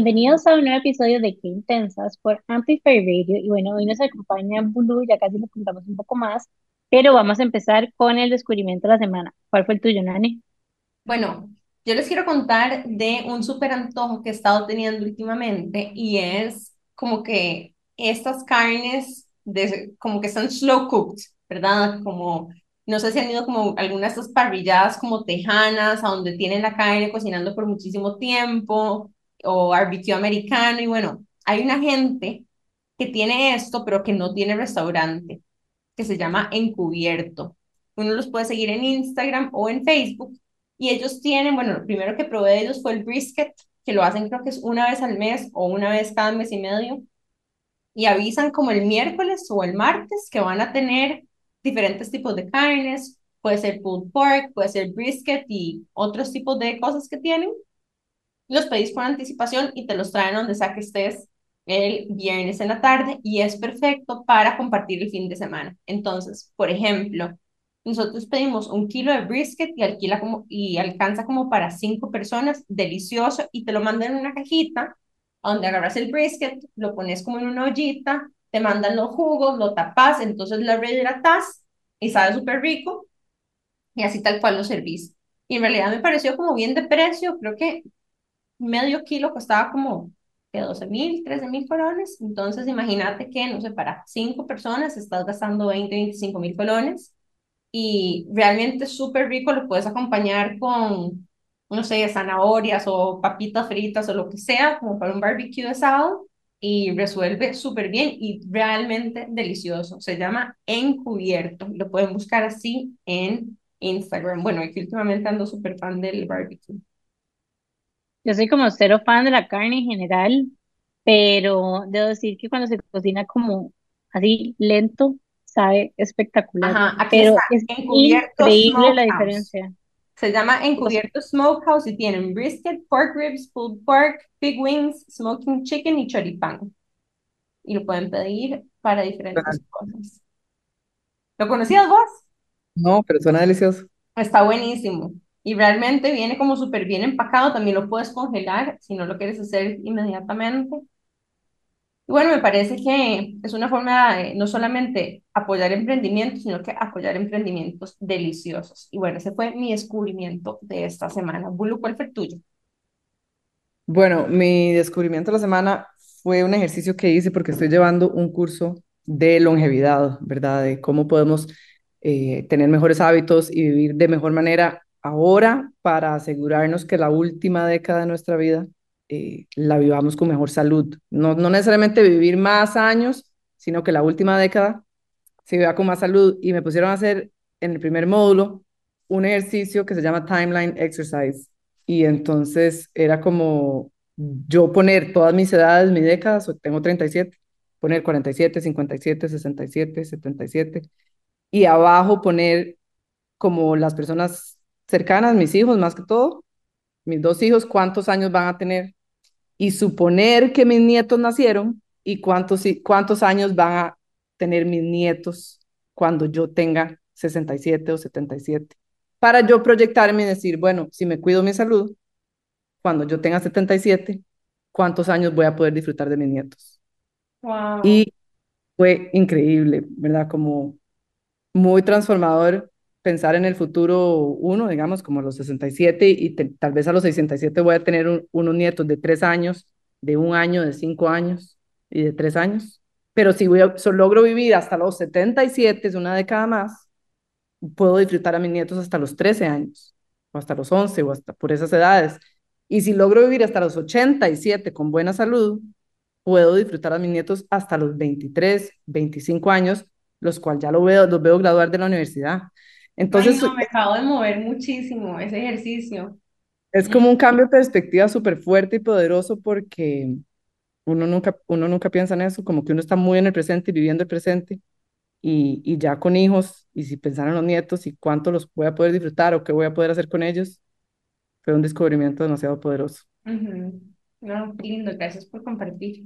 Bienvenidos a un nuevo episodio de Qué Intensas por Amplify Radio. Y bueno, hoy nos acompaña Blue, ya casi le contamos un poco más, pero vamos a empezar con el descubrimiento de la semana. ¿Cuál fue el tuyo, Nani? Bueno, yo les quiero contar de un súper antojo que he estado teniendo últimamente y es como que estas carnes de, como que están slow cooked, ¿verdad? Como, no sé si han ido como algunas de estas parrilladas como tejanas, a donde tienen la carne cocinando por muchísimo tiempo, o barbecue americano, y bueno, hay una gente que tiene esto, pero que no tiene restaurante, que se llama Encubierto. Uno los puede seguir en Instagram o en Facebook y ellos tienen, bueno, lo primero que probé de ellos fue el brisket, que lo hacen creo que es una vez al mes o una vez cada mes y medio. Y avisan como el miércoles o el martes que van a tener diferentes tipos de carnes. Puede ser pulled pork, puede ser brisket y otros tipos de cosas que tienen. Los pedís con anticipación y te los traen donde sea que estés el viernes en la tarde y es perfecto para compartir el fin de semana. Entonces, por ejemplo, nosotros pedimos un kilo de brisket y, alquila como, y alcanza como para cinco personas, delicioso, y te lo mandan en una cajita donde agarras el brisket, lo pones como en una ollita, te mandan los jugos, lo tapas, entonces lo rehidratas y sabe súper rico, y así tal cual lo servís. Y en realidad me pareció como bien de precio, creo que medio kilo costaba como que 12 mil, 13 mil colones, entonces imagínate que, no sé, para cinco personas estás gastando 20, 25 mil colones y realmente es súper rico, lo puedes acompañar con, no sé, zanahorias o papitas fritas o lo que sea, como para un barbecue de sábado, y resuelve súper bien y realmente delicioso. Se llama Encubierto, lo pueden buscar así en Instagram. Bueno, aquí últimamente ando súper fan del barbecue. Yo soy como cero fan de la carne en general, pero debo decir que cuando se cocina como así lento, sabe espectacular, Ajá, aquí pero está, es Encubierto increíble la diferencia. Se llama Encubierto Smokehouse y tienen brisket, pork ribs, pulled pork, pig wings, smoking chicken y choripán. Y lo pueden pedir para diferentes cosas. ¿Lo conocías vos? No, pero suena delicioso. Está buenísimo. Y realmente viene como súper bien empacado. También lo puedes congelar si no lo quieres hacer inmediatamente. Y bueno, me parece que es una forma de no solamente apoyar emprendimientos, sino que apoyar emprendimientos deliciosos. Y bueno, ese fue mi descubrimiento de esta semana. Bulu, ¿cuál fue el tuyo? Bueno, mi descubrimiento de la semana fue un ejercicio que hice porque estoy llevando un curso de longevidad, ¿verdad? De cómo podemos eh, tener mejores hábitos y vivir de mejor manera ahora para asegurarnos que la última década de nuestra vida eh, la vivamos con mejor salud. No, no necesariamente vivir más años, sino que la última década se viva con más salud. Y me pusieron a hacer en el primer módulo un ejercicio que se llama Timeline Exercise. Y entonces era como yo poner todas mis edades, mis décadas, tengo 37, poner 47, 57, 67, 77, y abajo poner como las personas cercanas, mis hijos más que todo, mis dos hijos, cuántos años van a tener, y suponer que mis nietos nacieron y cuántos, cuántos años van a tener mis nietos cuando yo tenga 67 o 77. Para yo proyectarme y decir, bueno, si me cuido mi salud, cuando yo tenga 77, ¿cuántos años voy a poder disfrutar de mis nietos? Wow. Y fue increíble, ¿verdad? Como muy transformador pensar en el futuro uno, digamos, como a los 67 y te, tal vez a los 67 voy a tener un, unos nietos de tres años, de un año, de cinco años y de tres años. Pero si voy a, so, logro vivir hasta los 77, es una década más, puedo disfrutar a mis nietos hasta los 13 años, o hasta los 11, o hasta por esas edades. Y si logro vivir hasta los 87 con buena salud, puedo disfrutar a mis nietos hasta los 23, 25 años, los cuales ya lo veo, los veo graduar de la universidad. Entonces, Ay, no, me acabo de mover muchísimo ese ejercicio. Es como un cambio de perspectiva súper fuerte y poderoso porque uno nunca, uno nunca piensa en eso, como que uno está muy en el presente y viviendo el presente y, y ya con hijos y si pensaran los nietos y cuánto los voy a poder disfrutar o qué voy a poder hacer con ellos, fue un descubrimiento demasiado poderoso. Uh -huh. No, lindo, gracias por compartir.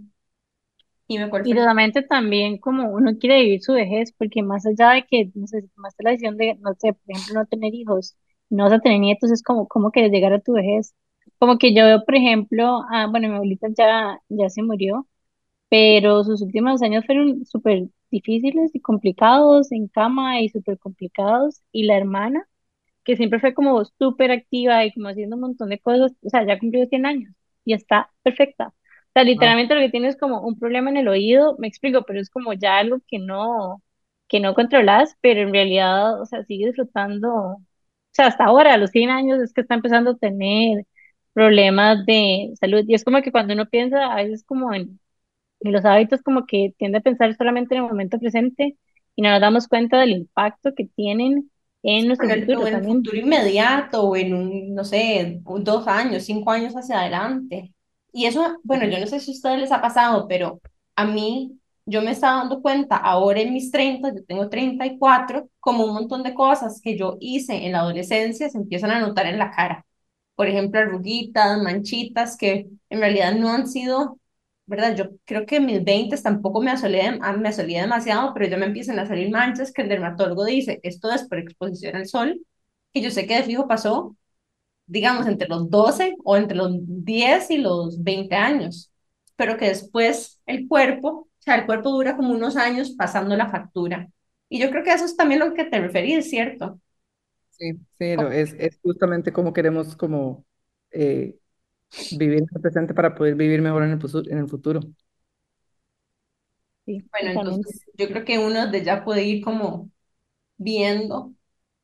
Y, me y realmente también como uno quiere vivir su vejez, porque más allá de que, no sé, si tomaste la decisión de, no sé, por ejemplo, no tener hijos, no vas a tener nietos, es como, ¿cómo quieres llegar a tu vejez? Como que yo veo, por ejemplo, ah, bueno, mi abuelita ya, ya se murió, pero sus últimos años fueron súper difíciles y complicados en cama y súper complicados. Y la hermana, que siempre fue como súper activa y como haciendo un montón de cosas, o sea, ya cumplió 100 años y está perfecta. O sea, Wow. literalmente lo que tiene es como un problema en el oído, me explico, pero es como ya algo que no, que no controlas, pero en realidad, o sea, sigue disfrutando, o sea, hasta ahora, a los 100 años, es que está empezando a tener problemas de salud. Y es como que cuando uno piensa, a veces como en, en los hábitos, como que tiende a pensar solamente en el momento presente y no nos damos cuenta del impacto que tienen en nuestro el- futuro en el futuro inmediato o en un, no sé, dos años, cinco años hacia adelante. Y eso, bueno, yo no sé si a ustedes les ha pasado, pero a mí, yo me estaba dando cuenta ahora en mis 30, yo tengo 34, como un montón de cosas que yo hice en la adolescencia se empiezan a notar en la cara. Por ejemplo, arruguitas, manchitas, que en realidad no han sido, ¿verdad? Yo creo que en mis 20 tampoco me asolé, ah, me asolé demasiado, pero ya me empiezan a salir manchas que el dermatólogo dice, esto es por exposición al sol, que yo sé que de fijo pasó, digamos, entre los 12 o entre los 10 y los 20 años, pero que después el cuerpo, o sea, el cuerpo dura como unos años pasando la factura. Y yo creo que eso es también lo que te referís, ¿cierto? Sí, sí, lo, es, es justamente como queremos como eh, vivir en el presente para poder vivir mejor en el, en el futuro. Sí, Bueno, entonces yo creo que uno de ya puede ir como viendo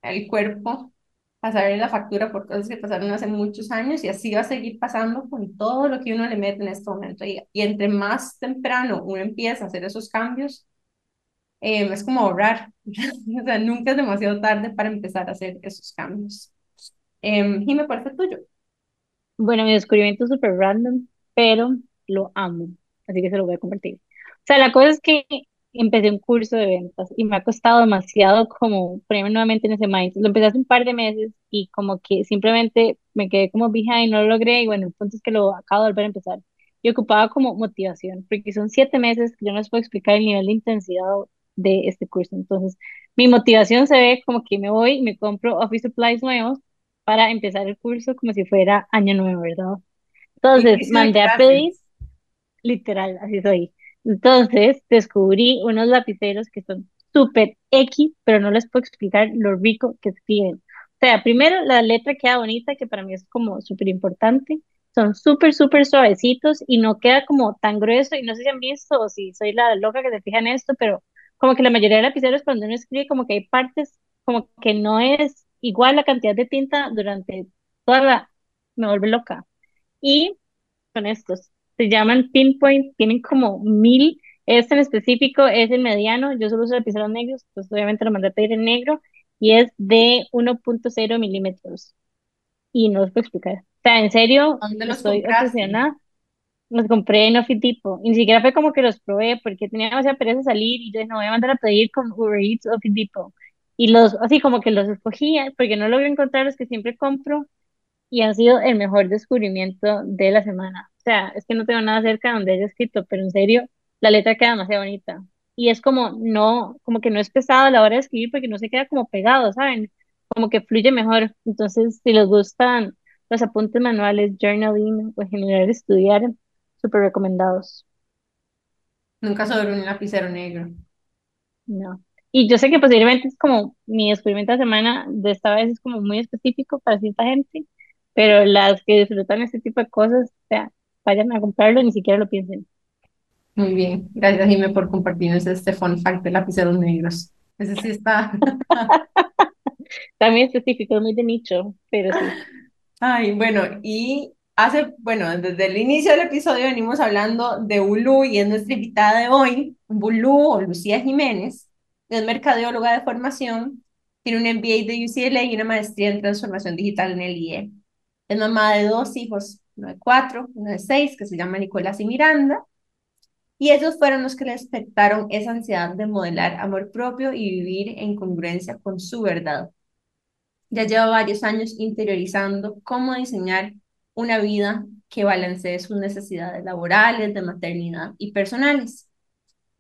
el cuerpo pasarle la factura por cosas que pasaron hace muchos años y así va a seguir pasando con todo lo que uno le mete en este momento. Y, y entre más temprano uno empieza a hacer esos cambios, eh, es como ahorrar. O sea, nunca es demasiado tarde para empezar a hacer esos cambios. Eh, ¿cuál fue el tuyo? Bueno, mi descubrimiento es súper random, pero lo amo, así que se lo voy a compartir. O sea, la cosa es que empecé un curso de ventas y me ha costado demasiado como ponerme nuevamente en ese mindset. Lo empecé hace un par de meses y como que simplemente me quedé como behind, no lo logré y bueno, el punto es que lo acabo de volver a empezar. Y ocupaba como motivación, porque son siete meses que yo no les puedo explicar el nivel de intensidad de este curso. Entonces, mi motivación se ve como que me voy y me compro office supplies nuevos para empezar el curso como si fuera año nuevo, ¿verdad? Entonces, mandé a pedir, literal, así soy. Entonces, descubrí unos lapiceros que son súper X, pero no les puedo explicar lo rico que escriben. O sea, primero, la letra queda bonita, que para mí es como súper importante. Son súper, súper suavecitos y no queda como tan grueso. Y no sé si han visto o si soy la loca que se fija en esto, pero como que la mayoría de lapiceros cuando uno escribe, como que hay partes como que no es igual la cantidad de tinta durante toda la... Me vuelve loca. Y son estos. Se llaman Pinpoint, tienen como mil. Este en específico es el mediano. Yo solo uso lapiceros negros, pues obviamente lo mandé a pedir en negro y es de 1.0 milímetros. Y no os puedo explicar. O sea, en serio, ¿Dónde los estoy compraste? obsesionada. Los compré en Office Depot. Y ni siquiera fue como que los probé porque tenía demasiada pereza salir y yo no voy a mandar a pedir con Uber Eats Office Depot. Y los, así como que los escogía porque no logré encontrar los que siempre compro y han sido el mejor descubrimiento de la semana. O sea, es que no tengo nada cerca donde haya escrito, pero en serio, la letra queda demasiado bonita. Y es como no, como que no es pesado a la hora de escribir porque no se queda como pegado, ¿saben? Como que fluye mejor. Entonces, si les gustan los apuntes manuales, journaling o en general estudiar, súper recomendados. Nunca sobre un lapicero negro. No. Y yo sé que posiblemente es como mi descubrimiento de semana de esta vez es como muy específico para cierta gente, pero las que disfrutan este tipo de cosas, o sea, vayan a comprarlo y ni siquiera lo piensen. Muy bien. Gracias, Jime, por compartirnos este fun fact de lapiceros negros. Ese sí está. También específico, es muy de nicho, pero sí. Ay, bueno, y hace, bueno, desde el inicio del episodio venimos hablando de Ulu y es nuestra invitada de hoy, Bulu o Lucía Jiménez, es mercadeóloga de formación, tiene un MBA de UCLA y una maestría en transformación digital en el IE. Es mamá de dos hijos, uno de cuatro, uno de seis, que se llama Nicolás y Miranda, y ellos fueron los que le despertaron esa ansiedad de modelar amor propio y vivir en congruencia con su verdad. Ya lleva varios años interiorizando cómo diseñar una vida que balancee sus necesidades laborales, de maternidad y personales.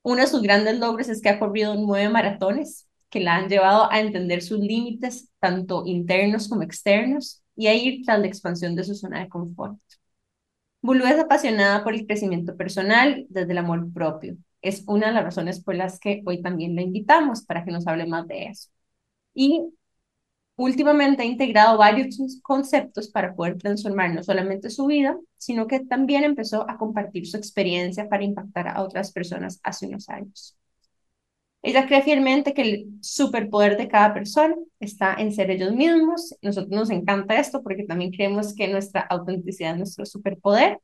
Uno de sus grandes logros es que ha corrido nueve maratones que la han llevado a entender sus límites, tanto internos como externos, y a ir tras la expansión de su zona de confort. Bulu es apasionada por el crecimiento personal desde el amor propio. Es una de las razones por las que hoy también la invitamos para que nos hable más de eso. Y últimamente ha integrado varios conceptos para poder transformar no solamente su vida, sino que también empezó a compartir su experiencia para impactar a otras personas hace unos años. Ella cree fielmente que el superpoder de cada persona está en ser ellos mismos. Nosotros nos encanta esto porque también creemos que nuestra autenticidad es nuestro superpoder.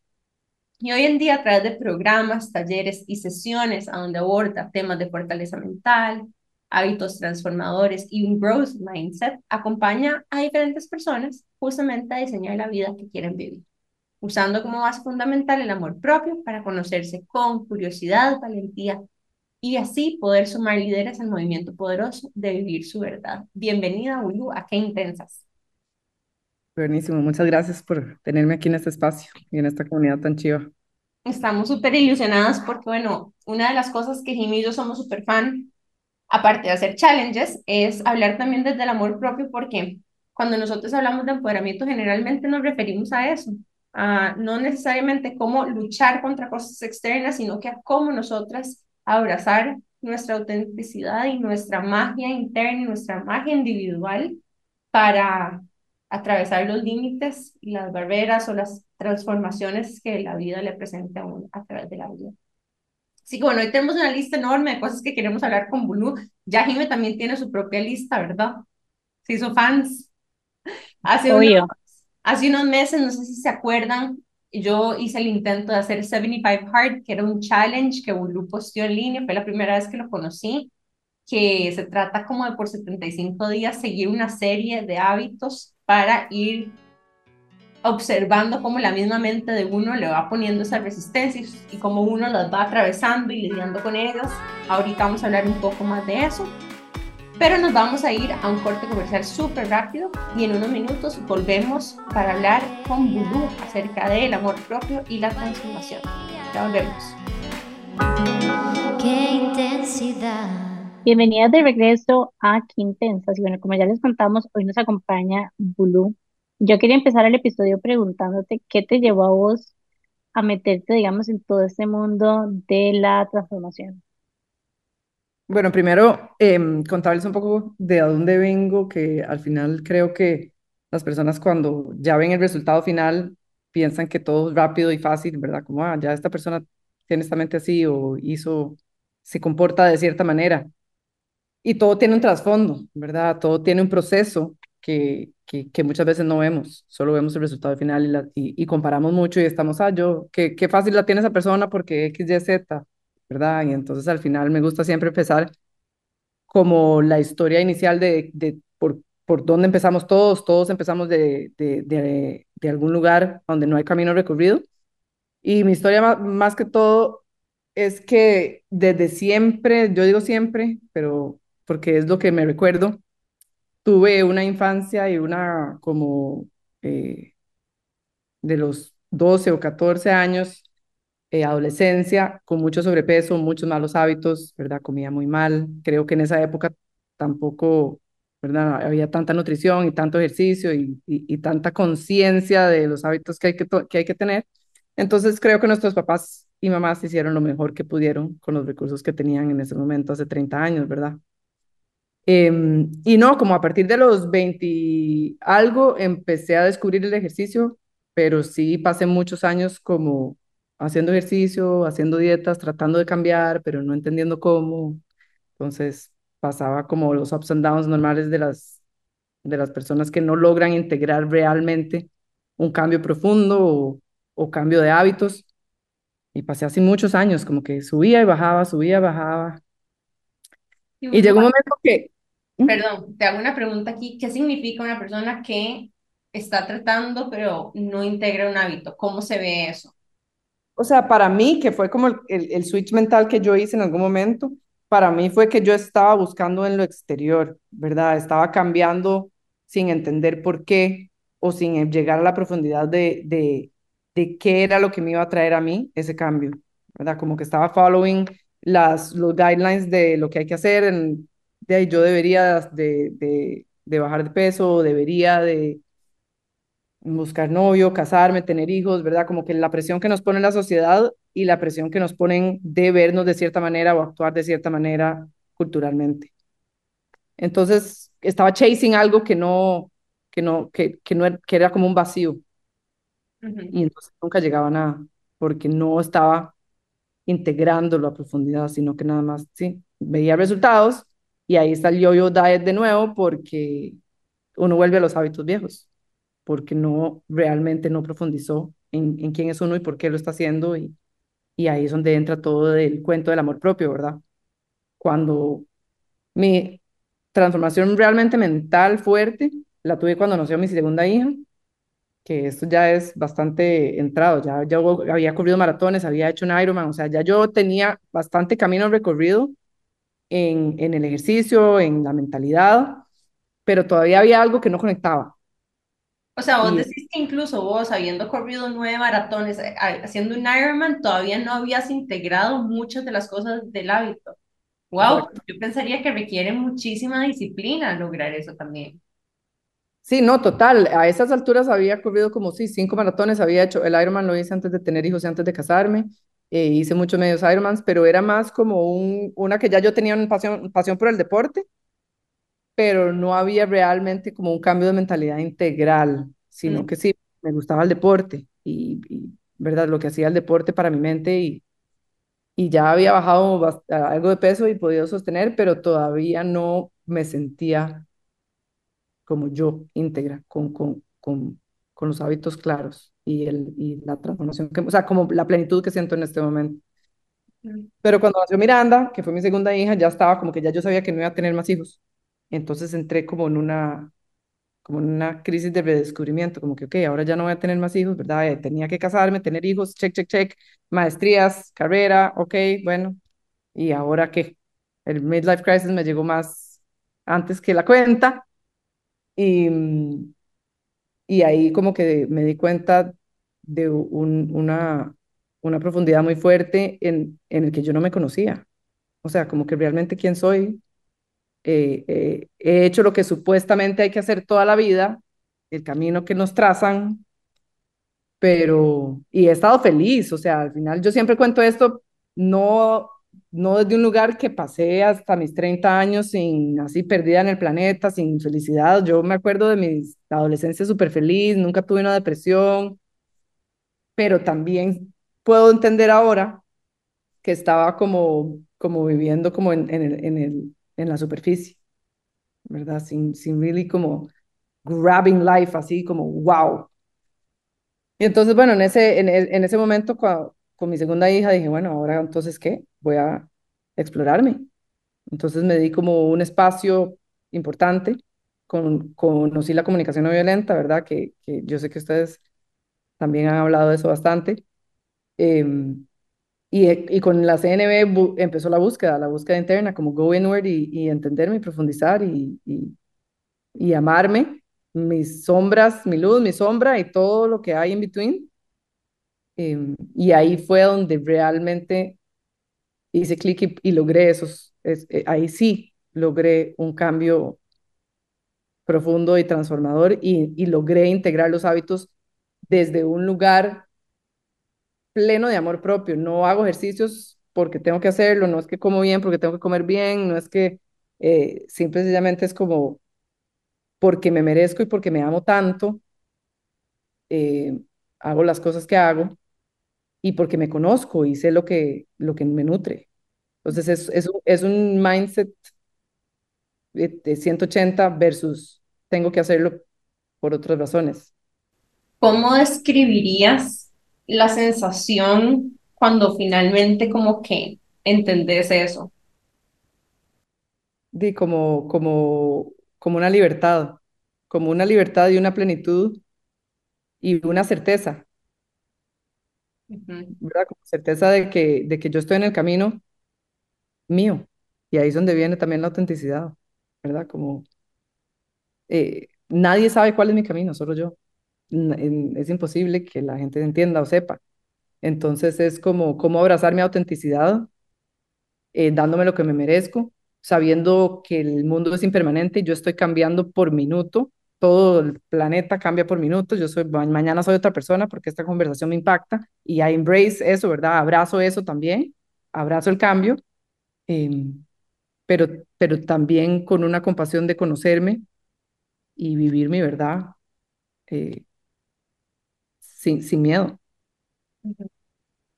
Y hoy en día, a través de programas, talleres y sesiones a donde aborda temas de fortaleza mental, hábitos transformadores y un growth mindset, acompaña a diferentes personas justamente a diseñar la vida que quieren vivir, usando como base fundamental el amor propio para conocerse con curiosidad, valentía y así poder sumar líderes al movimiento poderoso de vivir su verdad. Bienvenida, Ulu, a Qué Intensas. Buenísimo, muchas gracias por tenerme aquí en este espacio y en esta comunidad tan chiva. Estamos súper ilusionadas porque, bueno, una de las cosas que Jimmy y yo somos súper fan, aparte de hacer challenges, es hablar también desde el amor propio porque cuando nosotros hablamos de empoderamiento generalmente nos referimos a eso, a no necesariamente cómo luchar contra cosas externas, sino que a cómo nosotras abrazar nuestra autenticidad y nuestra magia interna y nuestra magia individual para atravesar los límites y las barreras o las transformaciones que la vida le presenta a uno a través de la vida. Así que bueno, hoy tenemos una lista enorme de cosas que queremos hablar con Bulu. Ya Jime también tiene su propia lista, ¿verdad? Se hizo fans. Hace, hace unos meses, no sé si se acuerdan, yo hice el intento de hacer 75 Hard, que era un challenge que Bulu posteó en línea, fue la primera vez que lo conocí, que se trata como de por 75 días seguir una serie de hábitos para ir observando cómo la misma mente de uno le va poniendo esas resistencias y cómo uno las va atravesando y lidiando con ellas. Ahorita vamos a hablar un poco más de eso. Pero nos vamos a ir a un corte comercial súper rápido y en unos minutos volvemos para hablar con Bulu acerca del amor propio y la transformación. Ya volvemos. Qué intensidad. Bienvenidas de regreso a Qué Intensas. Y bueno, como ya les contamos, hoy nos acompaña Bulu. Yo quería empezar el episodio preguntándote qué te llevó a vos a meterte, digamos, en todo este mundo de la transformación. Bueno, primero em, contarles un poco de dónde vengo, que al final creo que las personas cuando ya ven el resultado final piensan que todo es rápido y fácil, ¿verdad? Como, ah, ya esta persona tiene esta mente así o hizo, se comporta de cierta manera. Y todo tiene un trasfondo, ¿verdad? Todo tiene un proceso que, que, que muchas veces no vemos, solo vemos el resultado final y, la, y, comparamos mucho y estamos, ah, yo, qué, qué fácil la tiene esa persona porque X, Y, Z Y entonces al final me gusta siempre empezar como la historia inicial de, por, por dónde empezamos todos, todos empezamos de, de, de, de algún lugar donde no hay camino recorrido. Y mi historia más, más que todo es que desde siempre, yo digo siempre, pero porque es lo que me recuerdo, tuve una infancia y una como eh, de los 12 o 14 años eh, adolescencia con mucho sobrepeso, muchos malos hábitos, ¿verdad? Comía muy mal. Creo que en esa época tampoco, ¿verdad? Había tanta nutrición y tanto ejercicio y, y, tanta conciencia de los hábitos que hay que, que hay que tener. Entonces creo que nuestros papás y mamás hicieron lo mejor que pudieron con los recursos que tenían en ese momento, hace 30 años, ¿verdad? Em, y no, como a partir de los 20 algo empecé a descubrir el ejercicio, pero sí pasé muchos años como haciendo ejercicio, haciendo dietas, tratando de cambiar, pero no entendiendo cómo. Entonces pasaba como los ups and downs normales de las, de las personas que no logran integrar realmente un cambio profundo o, cambio de hábitos. Y pasé así muchos años, como que subía y bajaba, subía y bajaba. Y, llegó un momento que... ¿Mm? Perdón, te hago una pregunta aquí. ¿Qué significa una persona que está tratando pero no integra un hábito? ¿Cómo se ve eso? O sea, para mí, que fue como el, el, switch mental que yo hice en algún momento, para mí fue que yo estaba buscando en lo exterior, ¿verdad? Estaba cambiando sin entender por qué o sin llegar a la profundidad de, de, de qué era lo que me iba a traer a mí ese cambio, ¿verdad? Como que estaba following las, los guidelines de lo que hay que hacer en, de yo debería de, de, de bajar de peso, debería de buscar novio, casarme, tener hijos, ¿verdad? Como que la presión que nos pone la sociedad y la presión que nos ponen de vernos de cierta manera o actuar de cierta manera culturalmente. Entonces, estaba chasing algo que no, que no, que, que no era, que era como un vacío y entonces nunca llegaba a nada porque no estaba integrándolo a profundidad, sino que nada más, sí, veía resultados y ahí está el yo-yo diet de nuevo porque uno vuelve a los hábitos viejos, porque no realmente no profundizó en, en quién es uno y por qué lo está haciendo y, y ahí es donde entra todo el cuento del amor propio, ¿verdad? Cuando mi transformación realmente mental fuerte la tuve cuando nació mi segunda hija, que esto ya es bastante entrado, ya yo había corrido maratones, había hecho un Ironman, o sea, ya yo tenía bastante camino recorrido en, en el ejercicio, en la mentalidad, pero todavía había algo que no conectaba. O sea, vos decís que incluso vos, habiendo corrido nueve maratones, eh, haciendo un Ironman, todavía no habías integrado muchas de las cosas del hábito. Wow, yo pensaría que requiere muchísima disciplina lograr eso también. Sí, no, total. A esas alturas había corrido como, sí, cinco maratones, había hecho, el Ironman lo hice antes de tener hijos y antes de casarme, eh, hice muchos medios Ironmans, pero era más como un, una que ya yo tenía una pasión, pasión por el deporte, pero no había realmente como un cambio de mentalidad integral, sino Mm, que sí, me gustaba el deporte y, y, ¿verdad? Lo que hacía el deporte para mi mente y, y ya había bajado algo de peso y podido sostener, pero todavía no me sentía como yo íntegra, con, con, con, con los hábitos claros y, el, y la transformación, que, o sea, como la plenitud que siento en este momento. mm. Pero cuando nació Miranda, que fue mi segunda hija, ya estaba como que ya yo sabía que no iba a tener más hijos. Entonces entré como en una, como en una crisis de redescubrimiento, como que, ok, ahora ya no voy a tener más hijos, ¿verdad? Eh, tenía que casarme, tener hijos, check, check, check, maestrías, carrera, ok, bueno, ¿y ahora qué? El midlife crisis me llegó más antes que la cuenta y, y ahí como que me di cuenta de un, una, una profundidad muy fuerte en, en el que yo no me conocía. O sea, como que realmente quién soy. Eh, eh, he hecho lo que supuestamente hay que hacer toda la vida, el camino que nos trazan, pero, y he estado feliz. O sea, al final yo siempre cuento esto, no, no desde un lugar que pasé hasta mis 30 años sin, así perdida en el planeta, sin felicidad. Yo me acuerdo de mi adolescencia súper feliz, nunca tuve una depresión pero también puedo entender ahora que estaba como, como viviendo como en, el, en la superficie, ¿verdad? Sin, sin really como grabbing life, así como wow. Y entonces, bueno, en ese, en, e- ese momento con mi segunda hija dije, bueno, ahora entonces, ¿qué? Voy a explorarme. Entonces me di como un espacio importante, con, conocí la comunicación no violenta, ¿verdad? Que, que yo sé que ustedes también han hablado de eso bastante. Em, Y, eh, y con la CNB empezó la búsqueda, la búsqueda interna, como go inward y, y entenderme y profundizar y, y, amarme, mis sombras, mi luz, mi sombra y todo lo que hay in between. Em, y ahí fue donde realmente hice clic y, logré esos, es- eh, ahí sí logré un cambio profundo y transformador y logré integrar los hábitos desde un lugar pleno de amor propio. No hago ejercicios porque tengo que hacerlo, no es que como bien porque tengo que comer bien, no es que eh, simple y sencillamente es como porque me merezco y porque me amo tanto, eh, hago las cosas que hago y porque me conozco y sé lo que, lo que me nutre. Entonces es, es, es un mindset de 180 versus tengo que hacerlo por otras razones. ¿Cómo describirías la sensación cuando finalmente como que entendés eso? Di como, como, como una libertad, como una libertad y una plenitud y una certeza. ¿verdad? Como certeza de que, de que yo estoy en el camino mío. Y ahí es donde viene también la autenticidad, ¿verdad? Como eh, nadie sabe cuál es mi camino, solo yo. Es imposible que la gente entienda o sepa. Entonces es como cómo abrazar mi autenticidad, eh, dándome lo que me merezco, sabiendo que el mundo es impermanente y yo estoy cambiando por minuto, todo el planeta cambia por minutos, yo soy, mañana soy otra persona porque esta conversación me impacta y I embrace eso, ¿verdad? Abrazo eso también, abrazo el cambio, eh, pero, pero también con una compasión de conocerme y vivir mi verdad eh, sin, sin miedo.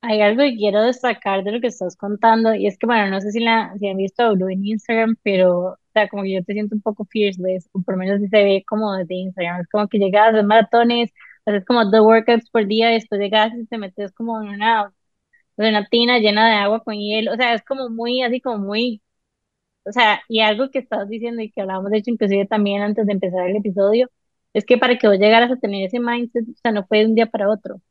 Hay algo que quiero destacar de lo que estás contando, y es que, bueno, no sé si, la, si han visto Blue en Instagram, pero, o sea, como que yo te siento un poco fearless, o por lo menos si se ve como desde Instagram, es como que llegas a maratones, haces como dos workouts por día, y después llegas y te metes como en una, en una tina llena de agua con hielo, o sea, es como muy, así como muy, o sea, y algo que estás diciendo y que hablábamos, de hecho, inclusive también antes de empezar el episodio, es que para que vos llegaras a tener ese mindset, o sea, no fue de un día para otro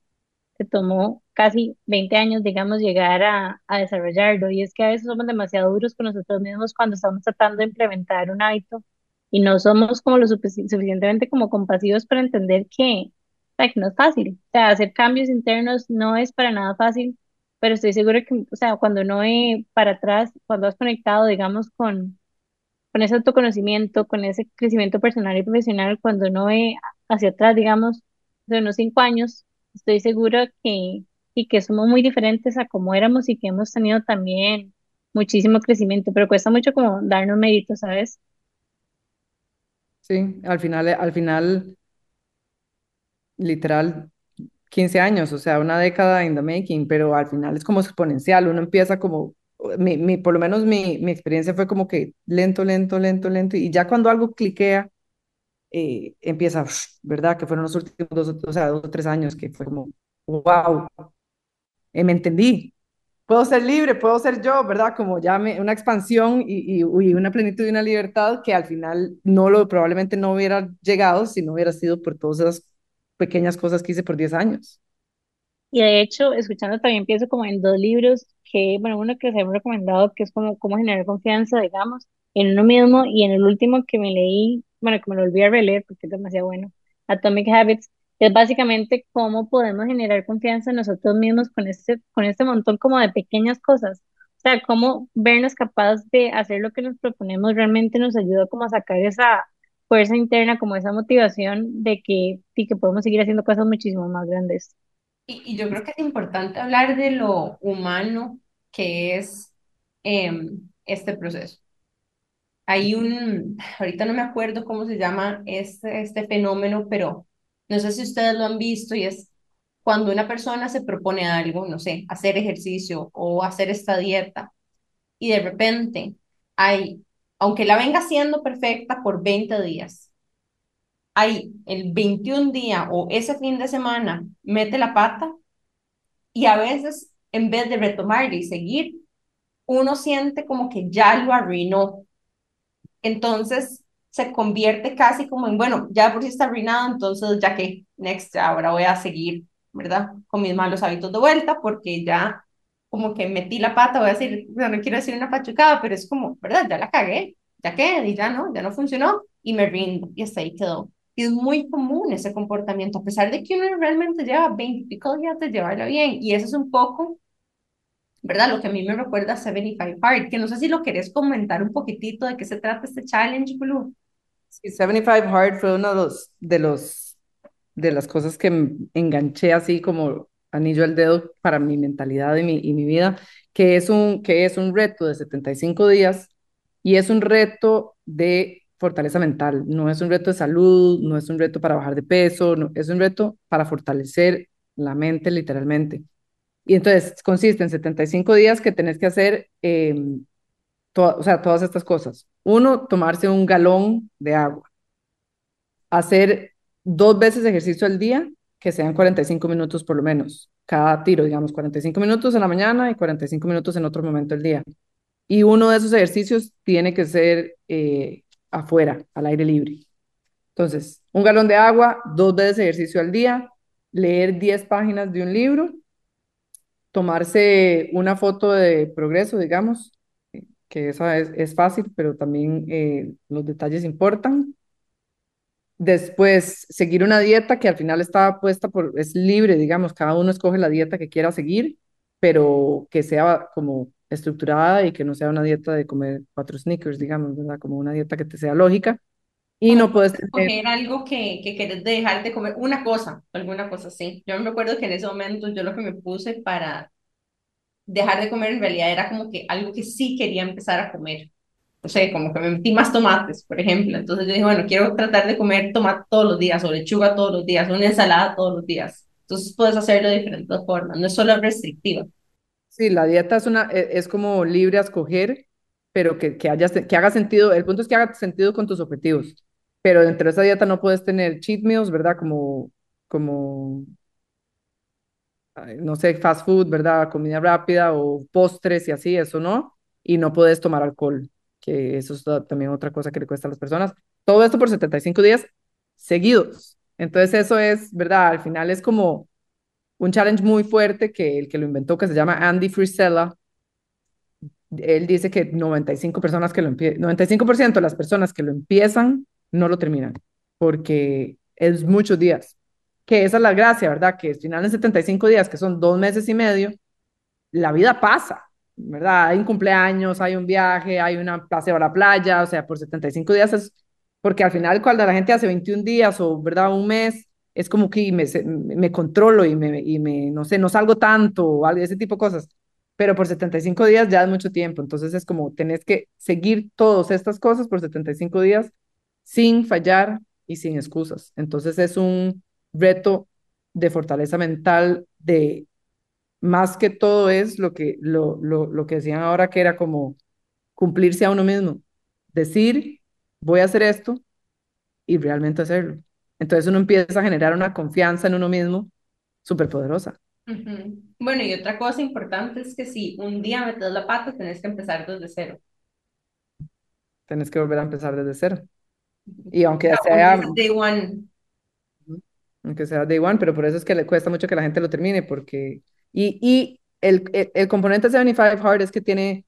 se tomó casi 20 años, digamos, llegar a, a, desarrollarlo. Y es que a veces somos demasiado duros con nosotros mismos cuando estamos tratando de implementar un hábito y no somos como lo suficientemente como compasivos para entender que, o que no es fácil. O sea, hacer cambios internos no es para nada fácil, pero estoy segura que, o sea, cuando no he para atrás, cuando has conectado, digamos, con, con ese autoconocimiento, con ese crecimiento personal y profesional, cuando no he hacia atrás, digamos, de unos cinco años, estoy segura que, y que somos muy diferentes a como éramos y que hemos tenido también muchísimo crecimiento, pero cuesta mucho como darnos mérito, ¿sabes? Sí, al final, al final, literal, 15 años, o sea, una década in the making, pero al final es como exponencial, uno empieza como, mi, mi, por lo menos mi, mi experiencia fue como que lento, lento, lento, lento, y ya cuando algo cliquea, eh, empieza, ¿verdad? Que fueron los últimos dos, o sea, dos o tres años que fue como, wow, eh, me entendí. Puedo ser libre, puedo ser yo, ¿verdad? Como ya me, una expansión y, y, una plenitud y una libertad que al final no lo, probablemente no hubiera llegado si no hubiera sido por todas esas pequeñas cosas que hice por 10 años. Y de hecho, escuchando también pienso como en dos libros que, bueno, uno que se ha recomendado que es como cómo generar confianza, digamos, en uno mismo y en el último que me leí bueno, que me lo volví a releer porque es demasiado bueno, Atomic Habits, es básicamente cómo podemos generar confianza en nosotros mismos con este, con este montón como de pequeñas cosas. O sea, cómo vernos capaces de hacer lo que nos proponemos realmente nos ayuda como a sacar esa fuerza interna, como esa motivación de que sí que podemos seguir haciendo cosas muchísimo más grandes. Y, yo creo que es importante hablar de lo humano que es eh, este proceso. Hay un, ahorita no me acuerdo cómo se llama este, este fenómeno, pero no sé si ustedes lo han visto y es cuando una persona se propone algo, no sé, hacer ejercicio o hacer esta dieta y de repente hay, aunque la venga siendo perfecta por 20 días, hay el 21 día o ese fin de semana mete la pata y a veces en vez de retomar y seguir, uno siente como que ya lo arruinó, entonces se convierte casi como en, bueno, ya por si está arruinado, entonces ya que, next, ahora voy a seguir, ¿verdad? Con mis malos hábitos de vuelta, porque ya como que metí la pata, voy a decir, no quiero decir una pachucada, pero es como, ¿verdad? Ya la cagué, ya que, y ya no, ya no funcionó, y me rindo, y hasta ahí quedó. Y es muy común ese comportamiento, a pesar de que uno realmente lleva 20 y pico días de llevarlo bien, y eso es un poco ¿verdad? Lo que a mí me recuerda a 75 Hard, que no sé si lo querés comentar un poquitito de qué se trata este challenge, Blue. Sí, 75 Hard fue uno de los, de los, de las cosas que enganché así como anillo al dedo para mi mentalidad y mi, y mi vida, que es, un, que es un reto de 75 días y es un reto de fortaleza mental, no es un reto de salud, no es un reto para bajar de peso, no, es un reto para fortalecer la mente literalmente. Y entonces consiste en 75 días que tenés que hacer, eh, o sea, todas estas cosas. Uno, tomarse un galón de agua. Hacer dos veces ejercicio al día, que sean 45 minutos por lo menos. Cada tiro, digamos, 45 minutos en la mañana y 45 minutos en otro momento del día. Y uno de esos ejercicios tiene que ser eh, afuera, al aire libre. Entonces, un galón de agua, dos veces ejercicio al día, leer 10 páginas de un libro tomarse una foto de progreso, digamos, que esa es, es fácil, pero también eh, los detalles importan. Después, seguir una dieta que al final está puesta por, es libre, digamos, cada uno escoge la dieta que quiera seguir, pero que sea como estructurada y que no sea una dieta de comer cuatro sneakers, digamos, ¿verdad? Como una dieta que te sea lógica. Y no puedes tener... Coger algo que, que querés dejar de comer, una cosa, alguna cosa así. Yo me acuerdo que en ese momento yo lo que me puse para dejar de comer en realidad era como que algo que sí quería empezar a comer. O sea, como que me metí más tomates, por ejemplo. Entonces yo dije, bueno, quiero tratar de comer tomate todos los días o lechuga todos los días, una ensalada todos los días. Entonces puedes hacerlo de diferentes formas, no es solo restrictiva. Sí, la dieta es, una, e, es como libre a escoger, pero que, que, haya, que haga sentido. El punto es que haga sentido con tus objetivos. Pero dentro de esa dieta no puedes tener cheat meals, ¿verdad? Como, como no sé, fast food, ¿verdad? Comida rápida o postres y así, eso no. Y no puedes tomar alcohol, que eso es también otra cosa que le cuesta a las personas. Todo esto por 75 días seguidos. Entonces eso es, ¿verdad? Al final es como un challenge muy fuerte que el que lo inventó, que se llama Andy Frisella, él dice que 95 personas que lo 95% de las personas que lo empiezan no lo terminan, porque es muchos días que esa es la gracia, ¿verdad? Que al final en 75 días, que son dos meses y medio, la vida pasa, ¿verdad? Hay un cumpleaños, hay un viaje, hay una paseo a la playa, o sea, por 75 días es, porque al final cuando la gente hace 21 días o, ¿verdad? Un mes, es como que me, me controlo y me, y me, no sé, no salgo tanto o algo, ese tipo de cosas. Pero por 75 días ya es mucho tiempo, entonces es como tenés que seguir todas estas cosas por 75 días sin fallar y sin excusas. Entonces es un, reto de fortaleza mental, de más que todo es lo que, lo, lo, lo que decían ahora que era como cumplirse a uno mismo, decir, voy a hacer esto y realmente hacerlo. Entonces uno empieza a generar una confianza en uno mismo súper poderosa. Bueno, y otra cosa importante es que si un día metes la pata, tenés que empezar desde cero. Tenés que volver a empezar desde cero. Y aunque sea... Day one aunque sea day one, pero por eso es que le cuesta mucho que la gente lo termine, porque... Y, y el, el, el componente 75 Hard es que tiene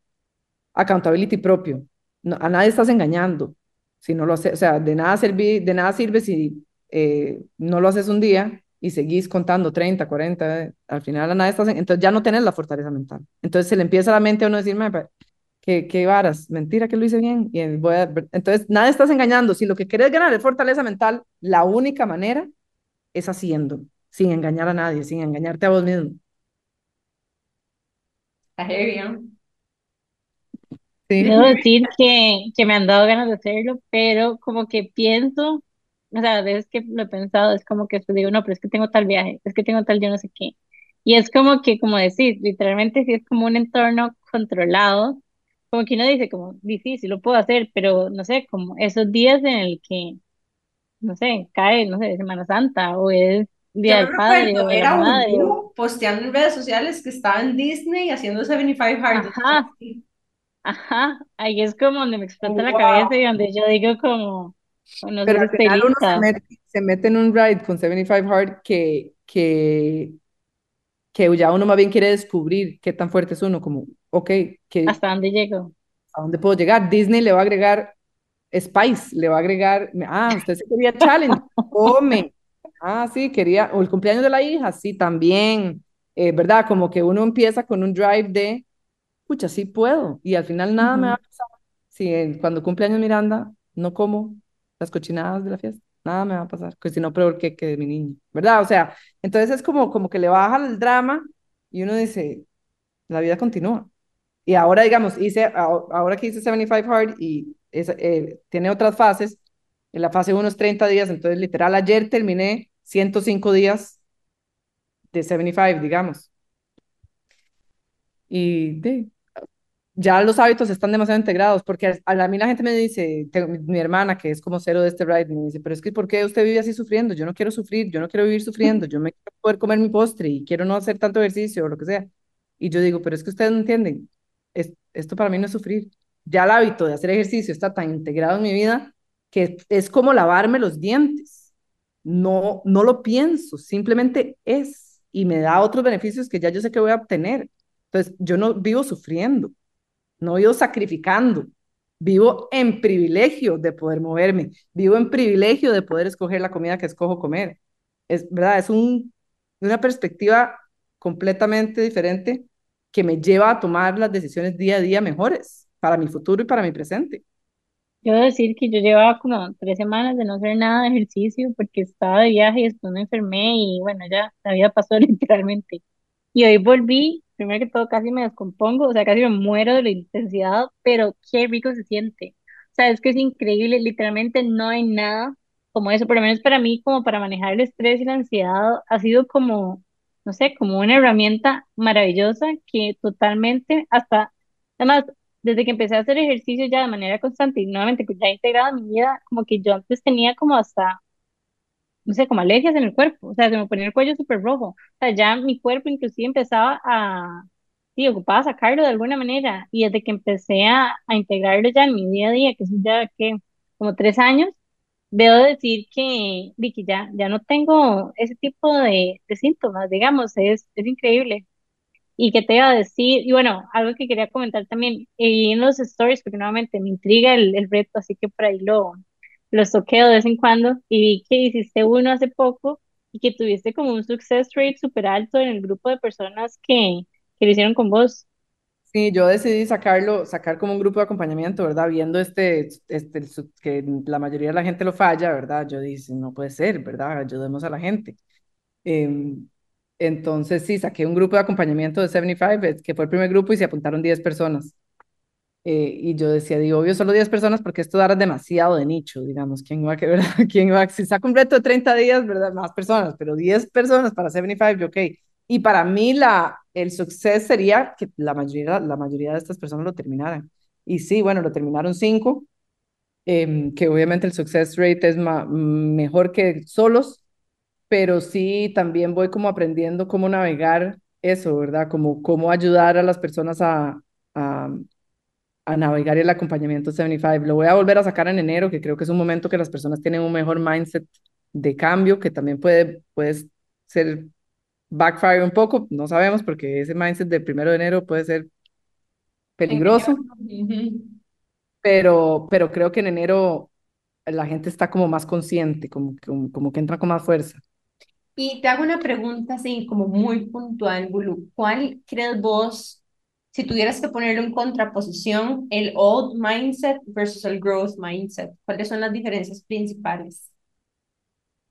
accountability propio. No, a nadie estás engañando si no lo haces, o sea, de nada, sirve, de nada sirve si eh, no lo haces un día y seguís contando 30, 40, al final a nadie estás, entonces ya no tenés la fortaleza mental. Entonces se le empieza a la mente a uno a decirme, ¿qué, qué varas? Mentira que lo hice bien. Y voy a, entonces, nada estás engañando. Si lo que querés ganar es fortaleza mental, la única manera es haciendo, sin engañar a nadie, sin engañarte a vos mismo. Sí. Debo decir que, que me han dado ganas de hacerlo, pero como que pienso, o sea, a veces que lo he pensado, es como que digo, no, pero es que tengo tal viaje, es que tengo tal yo no sé qué. Y es como que, como decís, literalmente si es como un entorno controlado, como que uno dice, como, difícil, lo puedo hacer, pero no sé, como esos días en el que no sé, cae, no sé, Semana Santa o es Día del Padre o de era la Madre. un posteando en redes sociales que estaba en Disney haciendo 75 Hard. Ajá, ajá, ahí es como donde me explota la cabeza y donde yo digo como, Pero al final uno se mete, se mete, en un ride con 75 Hard que, que, que ya uno más bien quiere descubrir qué tan fuerte es uno, como, ok, que, ¿hasta dónde llego? ¿A dónde puedo llegar? Disney le va a agregar Spice le va a agregar, ah, usted se quería challenge, come. Ah, sí, quería, o el cumpleaños de la hija, sí, también, eh, ¿verdad? Como que uno empieza con un drive de, pucha, sí puedo, y al final nada me va a pasar. Si cuando cumpleaños Miranda no como las cochinadas de la fiesta, nada me va a pasar, que si no, peor que, que de mi niño, ¿verdad? O sea, entonces es como, como que le baja el drama y uno dice, la vida continúa. Y ahora, digamos, hice, ahora que hice 75 Hard y eh, tiene otras fases. En la fase 1 es 30 días, entonces literal ayer terminé 105 días de 75, digamos. Y ya los hábitos están demasiado integrados, porque a, mí la gente me dice, mi, hermana, que es como cero de este ride, me dice, pero es que ¿por qué usted vive así sufriendo? Yo no quiero sufrir, yo no quiero vivir sufriendo, yo me quiero poder comer mi postre y quiero no hacer tanto ejercicio o lo que sea. Y yo digo, pero es que ustedes no entienden, esto para mí no es sufrir, ya el hábito de hacer ejercicio está tan integrado en mi vida que es como lavarme los dientes. No, no lo pienso, simplemente es y me da otros beneficios que ya yo sé que voy a obtener. Entonces, yo no vivo sufriendo, no vivo sacrificando, vivo en privilegio de poder moverme, vivo en privilegio de poder escoger la comida que escojo comer. Es verdad, es un, una perspectiva completamente diferente que me lleva a tomar las decisiones día a día mejores para mi futuro y para mi presente. Yo debo decir que yo llevaba como tres semanas de no hacer nada de ejercicio porque estaba de viaje y después me enfermé y bueno, ya la vida pasó literalmente. Y hoy volví, primero que todo casi me descompongo, o sea, casi me muero de la intensidad, pero qué rico se siente. O sea, es que es increíble, literalmente no hay nada como eso, por lo menos para mí, como para manejar el estrés y la ansiedad, ha sido como, no sé, como una herramienta maravillosa que totalmente hasta, además, desde que empecé a hacer ejercicio ya de manera constante y nuevamente pues ya integrado en mi vida, como que yo antes tenía como hasta no sé, como alergias en el cuerpo, o sea, se me ponía el cuello súper rojo, o sea, ya mi cuerpo inclusive empezaba a, sí, ocupaba sacarlo de alguna manera, y desde que empecé a, a integrarlo ya en mi día a día, que son ya que como tres años, veo decir que, vi que ya, ya no tengo ese tipo de, de síntomas, digamos, es, es increíble. Y que te iba a decir, y bueno, algo que quería comentar también, eh, en los stories, porque nuevamente me intriga el, el reto, así que por ahí lo, los toqueo de vez en cuando y vi que hiciste uno hace poco y que tuviste como un success rate súper alto en el grupo de personas que, que lo hicieron con vos. Sí, yo decidí sacarlo, sacar como un grupo de acompañamiento, ¿verdad? Viendo este, este, que la mayoría de la gente lo falla, ¿verdad? Yo dije, no puede ser, ¿verdad? Ayudemos a la gente. Em, entonces, sí, saqué un grupo de acompañamiento de 75, que fue el primer grupo y se apuntaron 10 personas. Eh, y yo decía, digo, obvio, solo 10 personas porque esto dará demasiado de nicho, digamos, ¿quién va a, ¿verdad? ¿Quién va a, si saco un reto de 30 días, ¿verdad? Más personas, pero 10 personas para 75, ok. Y para mí la, el suceso sería que la mayoría, la mayoría de estas personas lo terminaran. Y sí, bueno, lo terminaron 5, eh, que obviamente el success rate es mejor que solos, pero sí también voy como aprendiendo cómo navegar eso, ¿verdad? Como cómo ayudar a las personas a, a a navegar el acompañamiento 75. Lo voy a volver a sacar en enero, que creo que es un momento que las personas tienen un mejor mindset de cambio, que también puede, puede ser backfire un poco, no sabemos, porque ese mindset del primero de enero puede ser peligroso, pero, pero creo que en enero la gente está como más consciente, como, como, como que entra con más fuerza. Y te hago una pregunta así como muy puntual, Bulu. ¿Cuál crees vos si tuvieras que ponerlo en contraposición, el old mindset versus el growth mindset, ¿cuáles son las diferencias principales?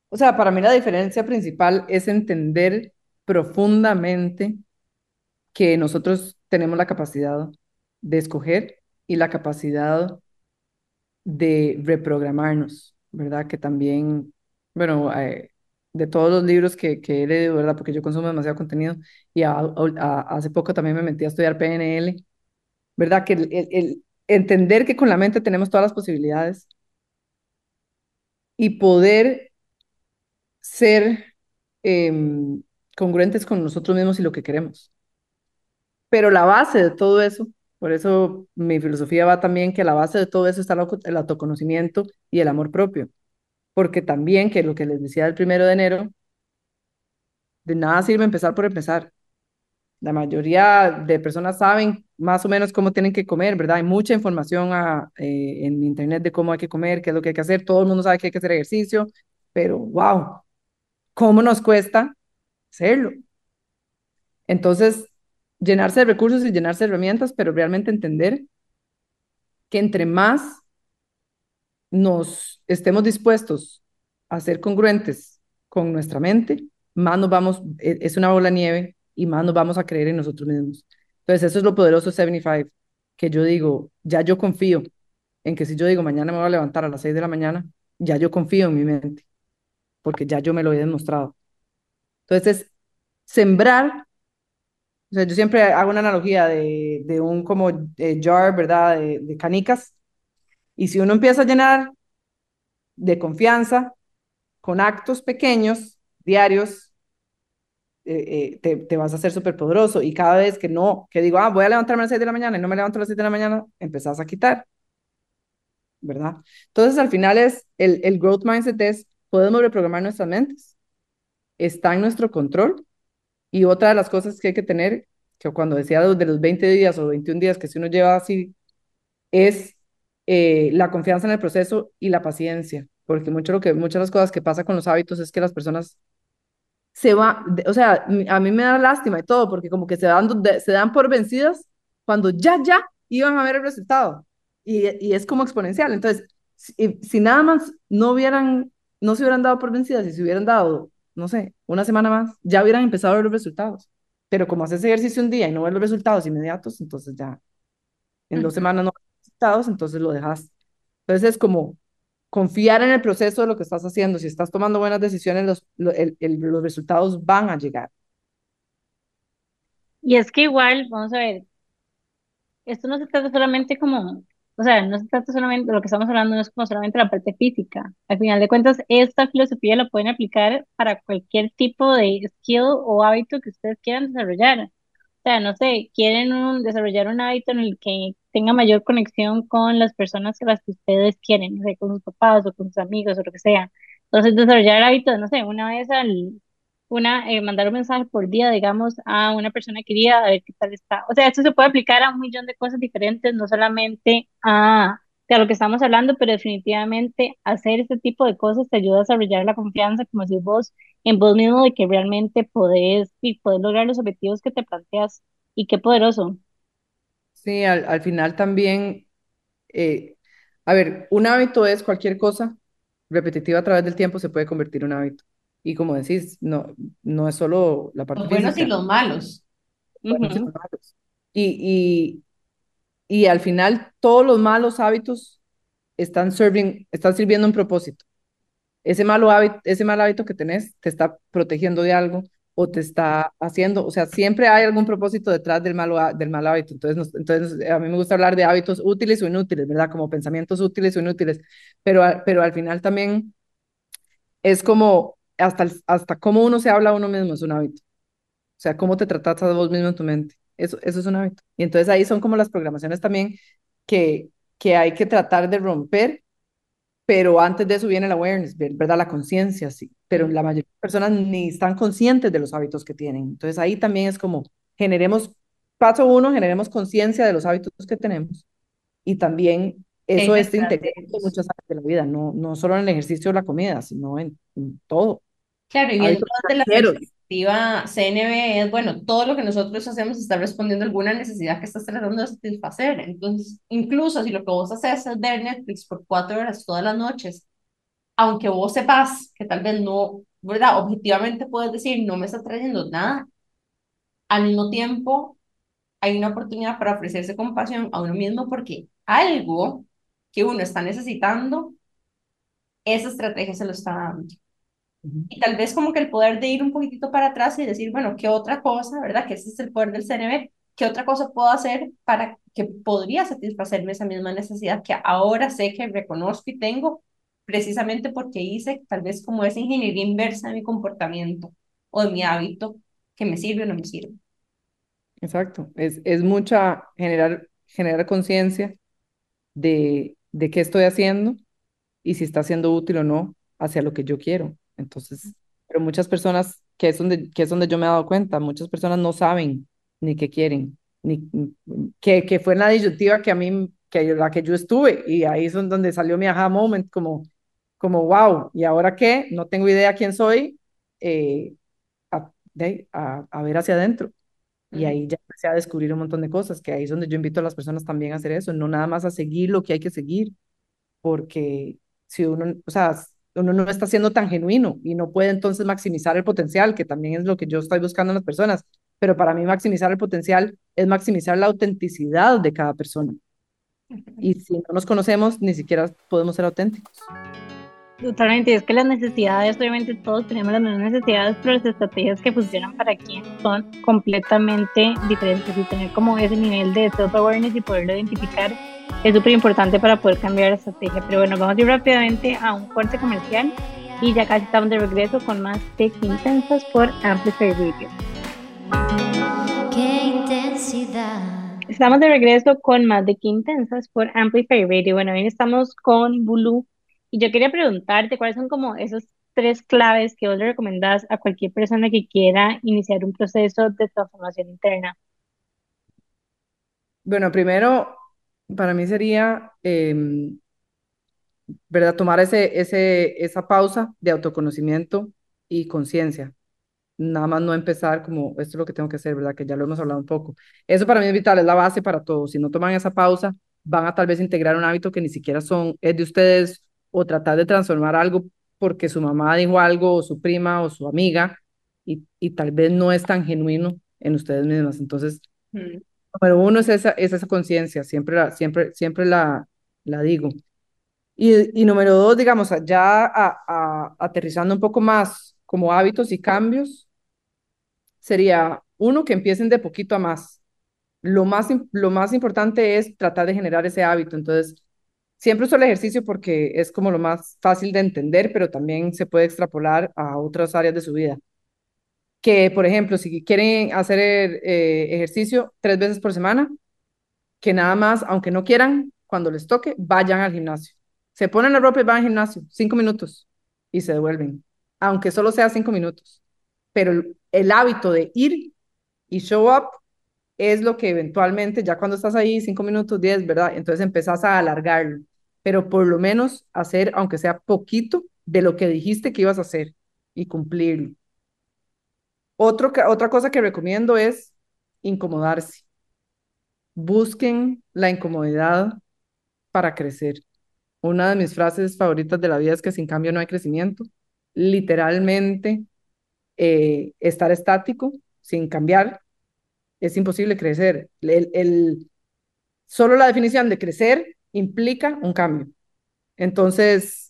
O sea, para mí la diferencia principal es entender profundamente que nosotros tenemos la capacidad de escoger y la capacidad de reprogramarnos, ¿verdad? Que también, bueno, eh, de todos los libros que, que he leído, ¿verdad? Porque yo consumo demasiado contenido y hace poco también me metí a estudiar PNL, ¿verdad? Que el, el, entender que con la mente tenemos todas las posibilidades y poder ser em, congruentes con nosotros mismos y lo que queremos. Pero la base de todo eso, por eso mi filosofía va también que la base de todo eso está el autoconocimiento y el amor propio porque también, que lo que les decía el primero de enero, de nada sirve empezar por empezar. La mayoría de personas saben más o menos cómo tienen que comer, ¿verdad? Hay mucha información a, eh, en internet de cómo hay que comer, qué es lo que hay que hacer. Todo el mundo sabe que hay que hacer ejercicio, pero wow, ¿cómo nos cuesta hacerlo? Entonces, llenarse de recursos y llenarse de herramientas, pero realmente entender que entre más nos estemos dispuestos a ser congruentes con nuestra mente, más nos vamos, e, es una bola nieve y más nos vamos a creer en nosotros mismos. Entonces, eso es lo poderoso de 75, que yo digo, ya yo confío en que si yo digo mañana me voy a levantar a las 6 de la mañana, ya yo confío en mi mente, porque ya yo me lo he demostrado. Entonces, sembrar, o sea, yo siempre hago una analogía de, de un como eh, jar, ¿verdad? De canicas, y si uno empieza a llenar de confianza con actos pequeños, diarios, eh, eh, te, vas a hacer súper poderoso. Y cada vez que no, que digo, ah, voy a levantarme a las 6 de la mañana y no me levanto a las 7 de la mañana, empezás a quitar. ¿Verdad? Entonces, al final es, el, el growth mindset es, podemos reprogramar nuestras mentes. Está en nuestro control. Y otra de las cosas que hay que tener, que cuando decía de los 20 días o 21 días que si uno lleva así, es eh, la confianza en el proceso y la paciencia, porque mucho lo que, muchas de las cosas que pasa con los hábitos es que las personas se va, o sea, a mí me da lástima y todo, porque como que se dan, se dan por vencidas cuando ya, ya iban a ver el resultado. Y, y es como exponencial. Entonces, si, si, nada más no hubieran, no se hubieran dado por vencidas y se hubieran dado, no sé, una semana más, ya hubieran empezado a ver los resultados. Pero como haces ejercicio un día y no ves los resultados inmediatos, entonces ya en dos semanas no entonces lo dejas. Entonces es como confiar en el proceso de lo que estás haciendo. Si estás tomando buenas decisiones, los, los resultados van a llegar. Y es que igual, vamos a ver, esto no se trata solamente como, o sea, no se trata solamente, lo que estamos hablando no es como solamente la parte física. Al final de cuentas, esta filosofía la pueden aplicar para cualquier tipo de skill o hábito que ustedes quieran desarrollar. O sea, no sé, quieren desarrollar un hábito en el que tenga mayor conexión con las personas a las que ustedes quieren, no sé, con sus papás o con sus amigos o lo que sea. Entonces, desarrollar hábitos, no sé, una vez al, una, eh, mandar un mensaje por día, digamos, a una persona querida, a ver qué tal está. O sea, esto se puede aplicar a un millón de cosas diferentes, no solamente a, a lo que estamos hablando, pero definitivamente hacer este tipo de cosas te ayuda a desarrollar la confianza, como si vos, en vos mismo, de que realmente podés y podés lograr los objetivos que te planteas. Y qué poderoso. Sí, al, al final también, eh, a ver, un hábito es cualquier cosa repetitiva a través del tiempo se puede convertir en un hábito. Y como decís, no, no es solo la parte Los buenos y los malos. buenos y los malos. Y, y, y al final todos los malos hábitos están, serving, están sirviendo un propósito. Ese, malo hábito, ese mal hábito que tenés te está protegiendo de algo, o te está haciendo, o sea, siempre hay algún propósito detrás del, malo, del mal hábito. Entonces, entonces, a mí me gusta hablar de hábitos útiles o inútiles, ¿verdad? Como pensamientos útiles o inútiles, pero, pero al final también es como hasta, hasta cómo uno se habla a uno mismo es un hábito. O sea, cómo te tratas a vos mismo en tu mente. Eso, eso es un hábito. Y entonces ahí son como las programaciones también que, que hay que tratar de romper pero antes de eso viene el awareness, ¿verdad? La conciencia, sí, pero la mayoría de personas ni están conscientes de los hábitos que tienen. Entonces ahí también es como generemos, paso uno, generemos conciencia de los hábitos que tenemos y también eso es integral en muchas áreas de la vida, no, no solo en el ejercicio o la comida, sino en, todo. Claro, y viendo de la perspectiva CNB es, bueno, todo lo que nosotros hacemos está respondiendo a alguna necesidad que estás tratando de satisfacer. Entonces, incluso si lo que vos haces es ver Netflix por cuatro horas todas las noches, aunque vos sepas que tal vez no, ¿verdad? Objetivamente puedes decir, no me está trayendo nada, al mismo tiempo hay una oportunidad para ofrecerse compasión a uno mismo porque algo que uno está necesitando, esa estrategia se lo está dando. Y tal vez como que el poder de ir un poquitito para atrás y decir, bueno, ¿qué otra cosa, verdad? Que ese es el poder del CNB, ¿qué otra cosa puedo hacer para que podría satisfacerme esa misma necesidad que ahora sé que reconozco y tengo precisamente porque hice tal vez como esa ingeniería inversa de mi comportamiento o de mi hábito que me sirve o no me sirve. Exacto, es, es mucha generar, generar conciencia de, de qué estoy haciendo y si está siendo útil o no hacia lo que yo quiero. Entonces, pero muchas personas, que es donde, que es donde yo me he dado cuenta, muchas personas no saben ni qué quieren, ni que, que fue la disyuntiva que a mí, que la que yo estuve, y ahí es donde salió mi aha moment, como, como wow, ¿y ahora qué? No tengo idea quién soy, eh, a, a, a, ver hacia adentro. Y ahí ya empecé a descubrir un montón de cosas, que ahí es donde yo invito a las personas también a hacer eso, no nada más a seguir lo que hay que seguir, porque si uno, o sea, uno no está siendo tan genuino y no puede entonces maximizar el potencial, que también es lo que yo estoy buscando en las personas. Pero para mí maximizar el potencial es maximizar la autenticidad de cada persona. Y si no nos conocemos, ni siquiera podemos ser auténticos. Totalmente, es que las necesidades, obviamente todos tenemos las mismas necesidades, pero las estrategias que funcionan para quien son completamente diferentes y tener como ese nivel de self-awareness y poderlo identificar es súper importante para poder cambiar la estrategia. Pero bueno, vamos a ir rápidamente a un corte comercial y ya casi estamos de regreso con más Tech Intensas por Amplify Radio. ¡Qué intensidad! Estamos de regreso con más de Qué Intensas por Amplify Radio. Bueno, hoy estamos con Bulu y yo quería preguntarte cuáles son como esos tres claves que vos le recomendás a cualquier persona que quiera iniciar un proceso de transformación interna. Bueno, primero, para mí sería, em, ¿verdad? Tomar ese, ese, esa pausa de autoconocimiento y conciencia. nada más no empezar como esto es lo que tengo que hacer, ¿verdad? Que ya lo hemos hablado un poco. Eso para mí es vital, es la base para todo. Si no toman esa pausa, van a tal vez integrar un hábito que ni siquiera son, es de ustedes o tratar de transformar algo porque su mamá dijo algo o su prima o su amiga y, y tal vez no es tan genuino en ustedes mismas. Entonces, Mm. Número uno es esa, es esa conciencia, siempre, la, siempre, siempre la, la digo. Y, y número dos, digamos, ya a- a- aterrizando un poco más como hábitos y cambios, sería uno que empiecen de poquito a más. Lo más, lo más importante es tratar de generar ese hábito. Entonces, siempre uso el ejercicio porque es como lo más fácil de entender, pero también se puede extrapolar a otras áreas de su vida. Que, por ejemplo, si quieren hacer eh, ejercicio tres veces por semana, que nada más, aunque no quieran, cuando les toque, vayan al gimnasio. Se ponen la ropa y van al gimnasio, cinco minutos, y se devuelven, aunque solo sea cinco minutos. Pero el, el hábito de ir y show up es lo que eventualmente, ya cuando estás ahí, cinco minutos, diez, ¿verdad? Entonces empezás a alargarlo, pero por lo menos hacer, aunque sea poquito, de lo que dijiste que ibas a hacer y cumplirlo. Otro, otra cosa que recomiendo es incomodarse. Busquen la incomodidad para crecer. Una de mis frases favoritas de la vida es que sin cambio no hay crecimiento. Literalmente, eh, estar estático, sin cambiar, es imposible crecer. El, solo la definición de crecer implica un cambio. Entonces,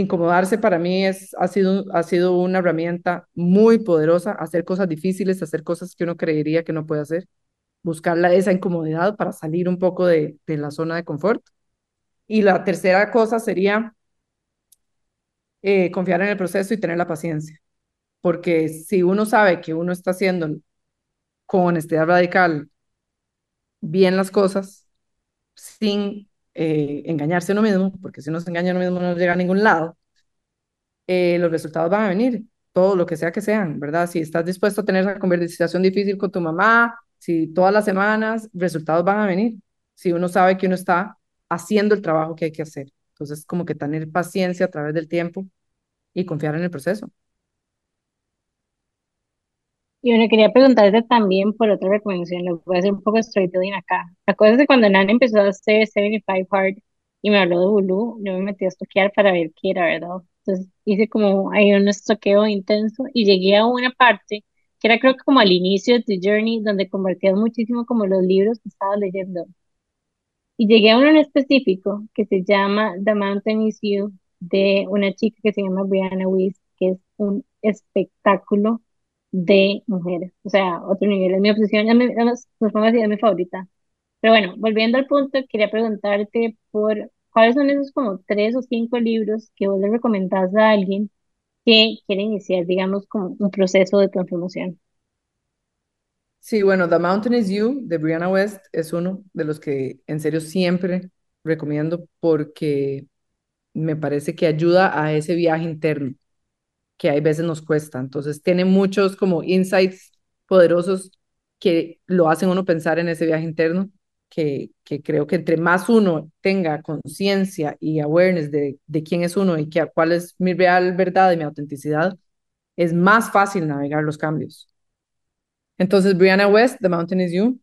incomodarse para mí es, ha, sido, ha sido una herramienta muy poderosa, hacer cosas difíciles, hacer cosas que uno creería que no puede hacer, buscar esa incomodidad para salir un poco de, de la zona de confort. Y la tercera cosa sería eh, confiar en el proceso y tener la paciencia, porque si uno sabe que uno está haciendo con honestidad radical bien las cosas, sin eh, engañarse uno mismo, porque si uno se engaña uno mismo no llega a ningún lado, eh, los resultados van a venir, todo lo que sea que sean, ¿verdad? Si estás dispuesto a tener esa conversación difícil con tu mamá, si todas las semanas, resultados van a venir, si uno sabe que uno está haciendo el trabajo que hay que hacer. Entonces, como que tener paciencia a través del tiempo y confiar en el proceso. Y bueno, quería preguntarte también por otra recomendación, le voy a hacer un poco de storytelling acá. La cosa es que cuando Nan empezó a hacer 75 Hard y me habló de Bulu, yo me metí a estoquear para ver qué era, ¿verdad? Entonces hice como ahí un estoqueo intenso y llegué a una parte que era creo que como al inicio de tu journey, donde convertías muchísimo como los libros que estabas leyendo. Y llegué a uno en específico que se llama The Mountain Is You, de una chica que se llama Brianna Weiss, que es un espectáculo de mujeres. O sea, otro nivel. Es mi obsesión, es mi, es, es mi favorita. Pero bueno, volviendo al punto, quería preguntarte por cuáles son esos como tres o cinco libros que vos le recomendás a alguien que quiere iniciar, digamos, como un proceso de transformación. Sí, bueno, The Mountain is You de Brianna West es uno de los que en serio siempre recomiendo porque me parece que ayuda a ese viaje interno que hay veces nos cuesta. Entonces tiene muchos como insights poderosos que lo hacen uno pensar en ese viaje interno, que, que creo que entre más uno tenga conciencia y awareness de, de quién es uno y que, cuál es mi real verdad y mi autenticidad, es más fácil navegar los cambios. Entonces, Brianna West, The Mountain is You.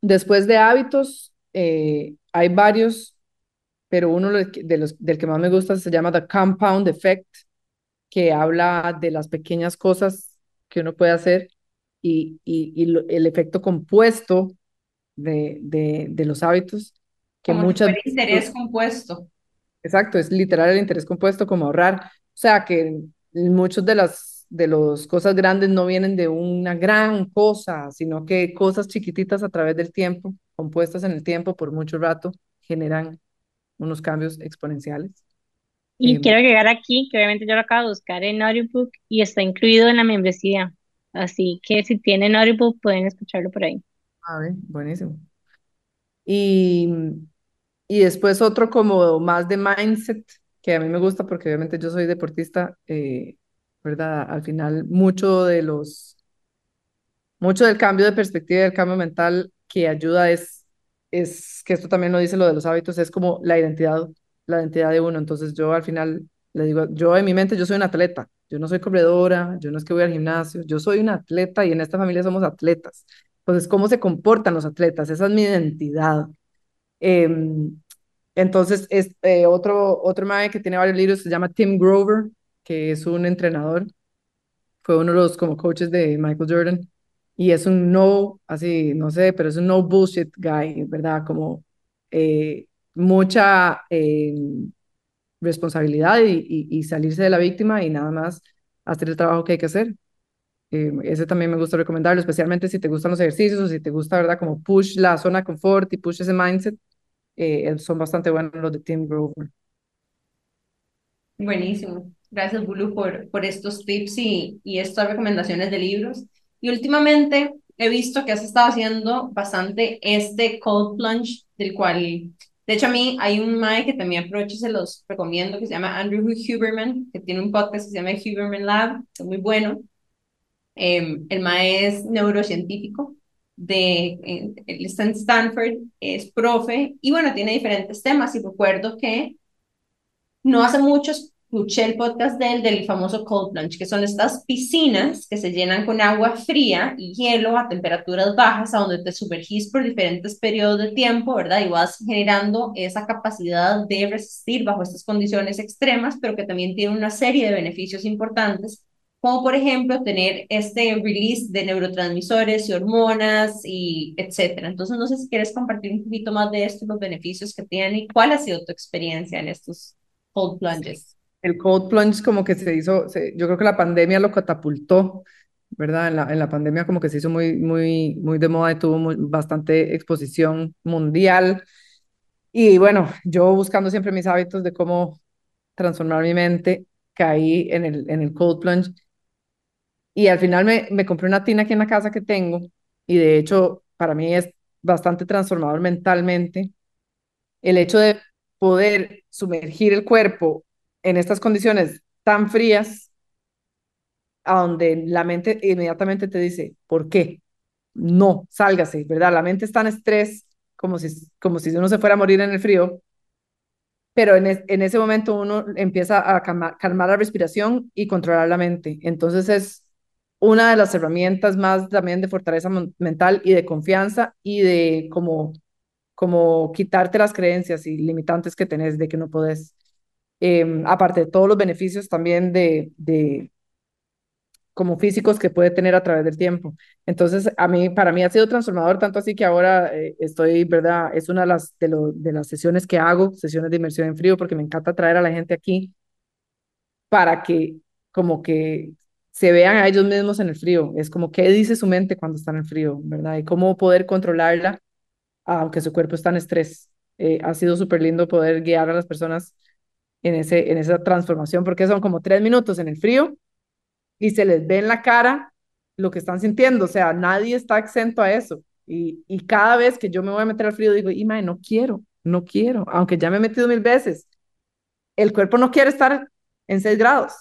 Después de hábitos, eh, hay varios, pero uno de los, del que más me gusta se llama The Compound Effect, que habla de las pequeñas cosas que uno puede hacer y, y, y lo, el efecto compuesto de, de, de los hábitos. Que como muchas si interés compuesto. Exacto, es literal el interés compuesto como ahorrar. O sea, que muchos de las de las cosas grandes no vienen de una gran cosa, sino que cosas chiquititas a través del tiempo, compuestas en el tiempo por mucho rato, generan unos cambios exponenciales. Y eh, quiero agregar aquí que obviamente yo lo acabo de buscar en Audiobook y está incluido en la membresía. Así que si tienen Audiobook pueden escucharlo por ahí. A ver, buenísimo. Y, y después otro como más de mindset, que a mí me gusta porque obviamente yo soy deportista, eh, ¿verdad? Al final mucho de los, mucho del cambio de perspectiva y del cambio mental que ayuda es, es, que esto también lo dice lo de los hábitos, es como la identidad, la identidad de uno. Entonces yo al final le digo, yo en mi mente yo soy un atleta, Yo no soy corredora, yo no es que voy al gimnasio, yo soy una atleta y en esta familia somos atletas. Entonces, ¿cómo se comportan los atletas? Esa es mi identidad. Em, entonces, es, eh, otro, otro mae que tiene varios libros se llama Tim Grover, que es un entrenador, fue uno de los como coaches de Michael Jordan, y es un no, así, no sé, pero es un no bullshit guy, ¿verdad? Como eh, mucha eh, responsabilidad y, salirse de la víctima y nada más hacer el trabajo que hay que hacer. Eh, ese también me gusta recomendarlo, especialmente si te gustan los ejercicios o si te gusta, ¿verdad? Como push la zona de confort y push ese mindset. Eh, son bastante buenos los de Tim Grover. Buenísimo. Gracias, Bulu, por, por estos tips y, y estas recomendaciones de libros. Y últimamente he visto que has estado haciendo bastante este cold plunge, del cual, de hecho, a mí hay un Mae que también aprovecho se los recomiendo, que se llama Andrew Huberman, que tiene un podcast que se llama Huberman Lab, es muy bueno. Eh, el Mae es neurocientífico, de, eh, está en Stanford, es profe, y bueno, tiene diferentes temas, y recuerdo que no hace muchos escuché el podcast de él del famoso cold plunge, que son estas piscinas que se llenan con agua fría y hielo a temperaturas bajas, a donde te sumergís por diferentes periodos de tiempo, ¿verdad? Y vas generando esa capacidad de resistir bajo estas condiciones extremas, pero que también tiene una serie de beneficios importantes, como por ejemplo tener este release de neurotransmisores y hormonas y etcétera. Entonces, no sé si quieres compartir un poquito más de esto, los beneficios que tiene y cuál ha sido tu experiencia en estos cold plunges el cold plunge como que se hizo, yo creo que la pandemia lo catapultó, ¿verdad? En la, en la pandemia como que se hizo muy, muy, muy de moda y tuvo bastante exposición mundial. Y bueno, yo buscando siempre mis hábitos de cómo transformar mi mente, caí en el, en el cold plunge. Y al final me, me compré una tina aquí en la casa que tengo y de hecho para mí es bastante transformador mentalmente el hecho de poder sumergir el cuerpo en estas condiciones tan frías, a donde la mente inmediatamente te dice, ¿por qué? No, sálgase, ¿verdad? La mente está en estrés, como si, como si uno se fuera a morir en el frío, pero en, en ese momento uno empieza a calmar, la respiración y controlar la mente. Entonces es una de las herramientas más también de fortaleza mental y de confianza y de como, como quitarte las creencias y limitantes que tenés de que no podés. Em, aparte de todos los beneficios también de, como físicos que puede tener a través del tiempo. Entonces, a mí, para mí ha sido transformador, tanto así que ahora eh, estoy, ¿verdad? Es una de las, de las sesiones que hago, sesiones de inmersión en frío, porque me encanta traer a la gente aquí para que como que se vean a ellos mismos en el frío. Es como qué dice su mente cuando está en el frío, ¿verdad? Y cómo poder controlarla aunque su cuerpo está en estrés. Eh, ha sido súper lindo poder guiar a las personas en, ese, en esa transformación, porque son como tres minutos en el frío y se les ve en la cara lo que están sintiendo, o sea, nadie está exento a eso. Y, y cada vez que yo me voy a meter al frío, digo, y no quiero, no quiero, aunque ya me he metido mil veces, el cuerpo no quiere estar en 6 grados.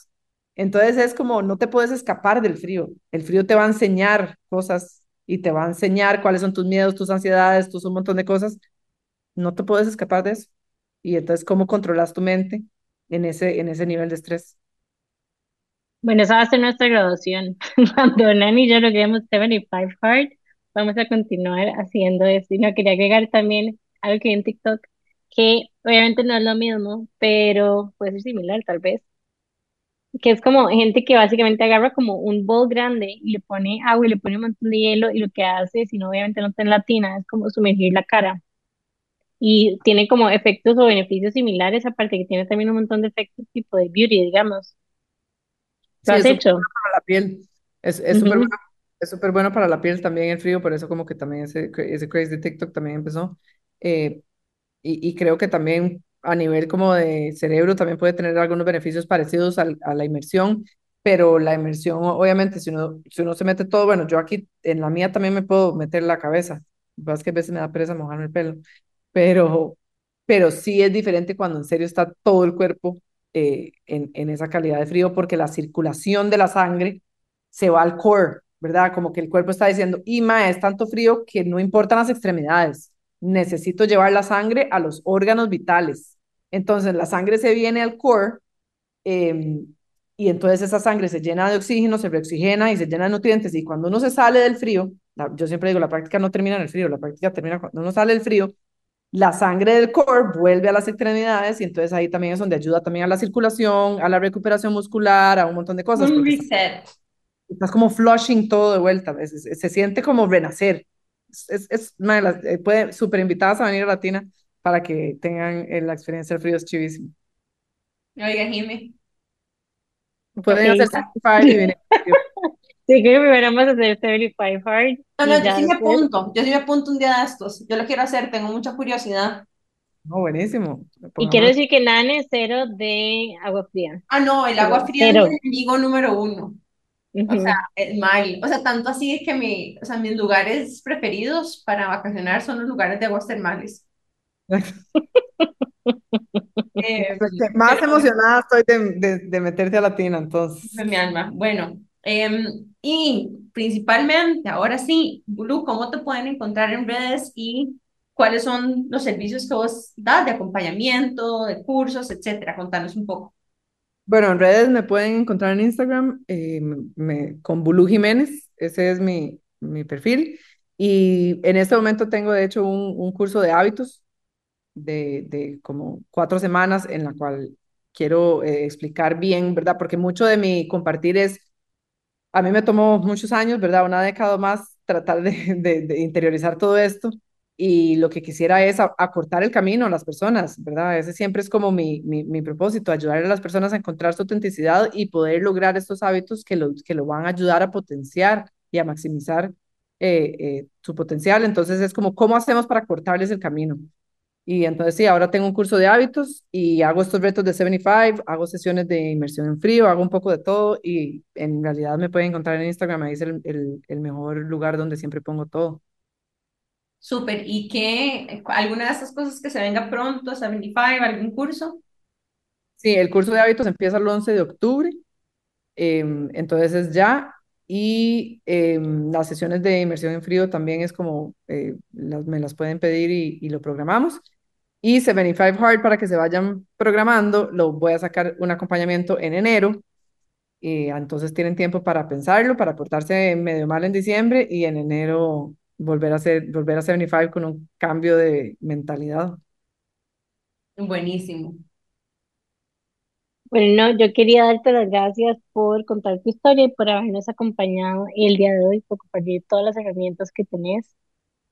Entonces es como, no te puedes escapar del frío. El frío te va a enseñar cosas y te va a enseñar cuáles son tus miedos, tus ansiedades, tus un montón de cosas. No te puedes escapar de eso. Y entonces, ¿cómo controlas tu mente en ese, en ese nivel de estrés? Bueno, esa va a ser nuestra graduación. Cuando Nani y yo logremos 75 Hard, vamos a continuar haciendo esto. Y no quería agregar también algo que en TikTok, que obviamente no es lo mismo, pero puede ser similar tal vez. Que es como gente que básicamente agarra como un bol grande y le pone agua y le pone un montón de hielo y lo que hace, si no obviamente no está en la tina, es como sumergir la cara y tiene como efectos o beneficios similares, aparte que tiene también un montón de efectos tipo de beauty, digamos. ¿Lo has hecho? Para la piel. Es súper bueno, es súper bueno para la piel también el frío, por eso como que también ese, ese craze de TikTok también empezó. Eh, y, y, creo que también a nivel como de cerebro también puede tener algunos beneficios parecidos a, a la inmersión, pero la inmersión, obviamente, si uno, si uno se mete todo, bueno, yo aquí en la mía también me puedo meter la cabeza, es que a veces me da pereza mojarme el pelo, pero, pero sí es diferente cuando en serio está todo el cuerpo eh, en, en esa calidad de frío, porque la circulación de la sangre se va al core, ¿verdad? Como que el cuerpo está diciendo, Ima, es tanto frío que no importan las extremidades, necesito llevar la sangre a los órganos vitales. Entonces la sangre se viene al core eh, y entonces esa sangre se llena de oxígeno, se reoxigena y se llena de nutrientes y cuando uno se sale del frío, yo siempre digo, la práctica no termina en el frío, la práctica termina cuando uno sale del frío, la sangre del core vuelve a las extremidades y entonces ahí también es donde ayuda también a la circulación, a la recuperación muscular, a un montón de cosas. Un reset. Estás, como flushing todo de vuelta, se, siente como renacer. Es, es, eh, puede, súper invitadas a venir a Latina para que tengan eh, la experiencia del frío, es chivísimo. Oiga, Jimmy. Pueden hacer 75 y venir. Sí, que primero vamos a hacer 75 hard. No, no, yo sí me apunto, yo sí me apunto un día de estos. Yo lo quiero hacer, tengo mucha curiosidad. No, buenísimo. Y quiero decir que nada es cero de agua fría. Ah, no, el agua fría es mi enemigo número uno. O sea, es mal. O sea, tanto así es que mi, o sea, mis lugares preferidos para vacacionar son los lugares de aguas termales. eh, más emocionada estoy de, de, de meterte a Latina, entonces. De mi alma. Bueno, Em, y principalmente, ahora sí, Blue, ¿cómo te pueden encontrar en redes y cuáles son los servicios que vos das de acompañamiento, de cursos, etcétera? Contanos un poco. Bueno, en redes me pueden encontrar en Instagram eh, me, con Bulu Jiménez, ese es mi, mi perfil. Y en este momento tengo, de hecho, un, un curso de hábitos de, de, como cuatro semanas en la cual quiero eh, explicar bien, ¿verdad? Porque mucho de mi compartir es a mí me tomó muchos años, ¿verdad? Una década más tratar de, interiorizar todo esto y lo que quisiera es acortar el camino a las personas, ¿verdad? Ese siempre es como mi, propósito, ayudar a las personas a encontrar su autenticidad y poder lograr estos hábitos que lo, que lo van a ayudar a potenciar y a maximizar eh, eh, su potencial. Entonces es como, ¿cómo hacemos para cortarles el camino? Y entonces sí, ahora tengo un curso de hábitos y hago estos retos de 75, hago sesiones de inmersión en frío, hago un poco de todo y en realidad me pueden encontrar en Instagram, ahí es el, el, el mejor lugar donde siempre pongo todo. Súper, ¿y qué, alguna de estas cosas que se venga pronto, 75, algún curso? Sí, el curso de hábitos empieza el 11 de octubre, em, entonces es ya, y em, las sesiones de inmersión en frío también es como, eh, las, me las pueden pedir y, y lo programamos. Y 75 Hard, para que se vayan programando, lo voy a sacar un acompañamiento en enero. Y entonces tienen tiempo para pensarlo, para portarse medio mal en diciembre y en enero volver a hacer, volver a 75 con un cambio de mentalidad. Buenísimo. Bueno, yo quería darte las gracias por contar tu historia y por habernos acompañado el día de hoy, por compartir todas las herramientas que tenés.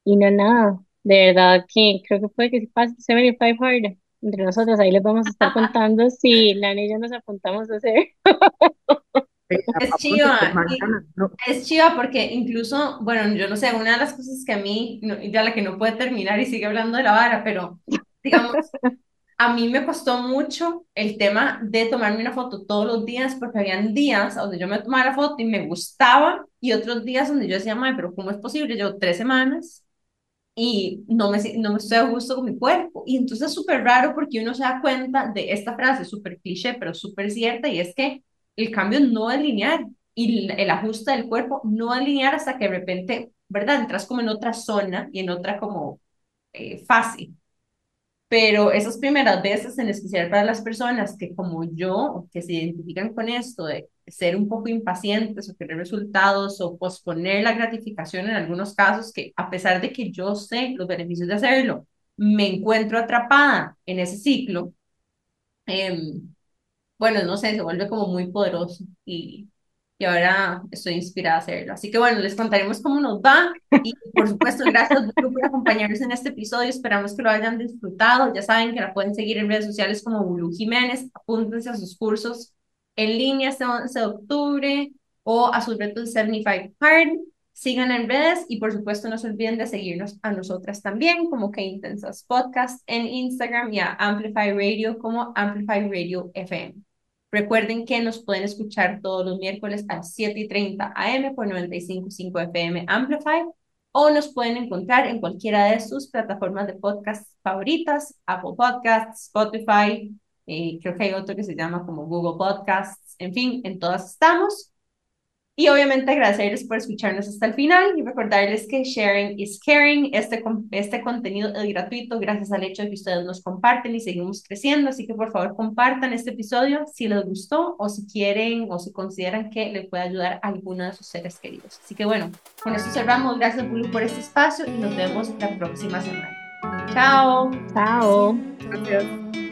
Y no nada, de verdad que creo que puede que si pase 75 hard entre nosotros, ahí les vamos a estar contando si la y yo nos apuntamos a hacer. Es chiva, es chiva porque incluso, bueno, yo no sé, una de las cosas que a mí, ya la que no puede terminar y sigue hablando de la vara, pero digamos, a mí me costó mucho el tema de tomarme una foto todos los días porque habían días donde yo me tomaba la foto y me gustaba y otros días donde yo decía, madre, pero ¿cómo es posible? Llevo tres semanas y no me, no me estoy a gusto con mi cuerpo. Y entonces es súper raro porque uno se da cuenta de esta frase súper cliché, pero súper cierta, y es que el cambio no es lineal y el ajuste del cuerpo no es lineal hasta que de repente, ¿verdad? Entras como en otra zona y en otra como eh, fase pero esas primeras veces, en especial para las personas que como yo, que se identifican con esto de ser un poco impacientes o querer resultados o posponer la gratificación en algunos casos, que a pesar de que yo sé los beneficios de hacerlo, me encuentro atrapada en ese ciclo, eh, bueno, no sé, se vuelve como muy poderoso y y ahora estoy inspirada a hacerlo. Así que bueno, les contaremos cómo nos va. Y por supuesto gracias por acompañarnos en este episodio, esperamos que lo hayan disfrutado, ya saben que la pueden seguir en redes sociales como Bulu Jiménez, apúntense a sus cursos en línea este 11 de octubre o a sus retos 75 Hard, sigan en redes y por supuesto no se olviden de seguirnos a nosotras también como que Intensas Podcast en Instagram y a Amplify Radio como Amplify Radio FM. Recuerden que nos pueden escuchar todos los miércoles a 7 y 30 AM por 95.5 FM Amplify o nos pueden encontrar en cualquiera de sus plataformas de podcast favoritas, Apple Podcasts, Spotify, eh, creo que hay otro que se llama como Google Podcasts, en fin, en todas estamos. Y obviamente agradecerles por escucharnos hasta el final y recordarles que sharing is caring. Este, este contenido es gratuito gracias al hecho de que ustedes nos comparten y seguimos creciendo. Así que por favor compartan este episodio si les gustó o si quieren o si consideran que le puede ayudar a alguno de sus seres queridos. Así que bueno, con esto cerramos. Gracias Blue por este espacio y nos vemos la próxima semana. Chao. Chao. Gracias.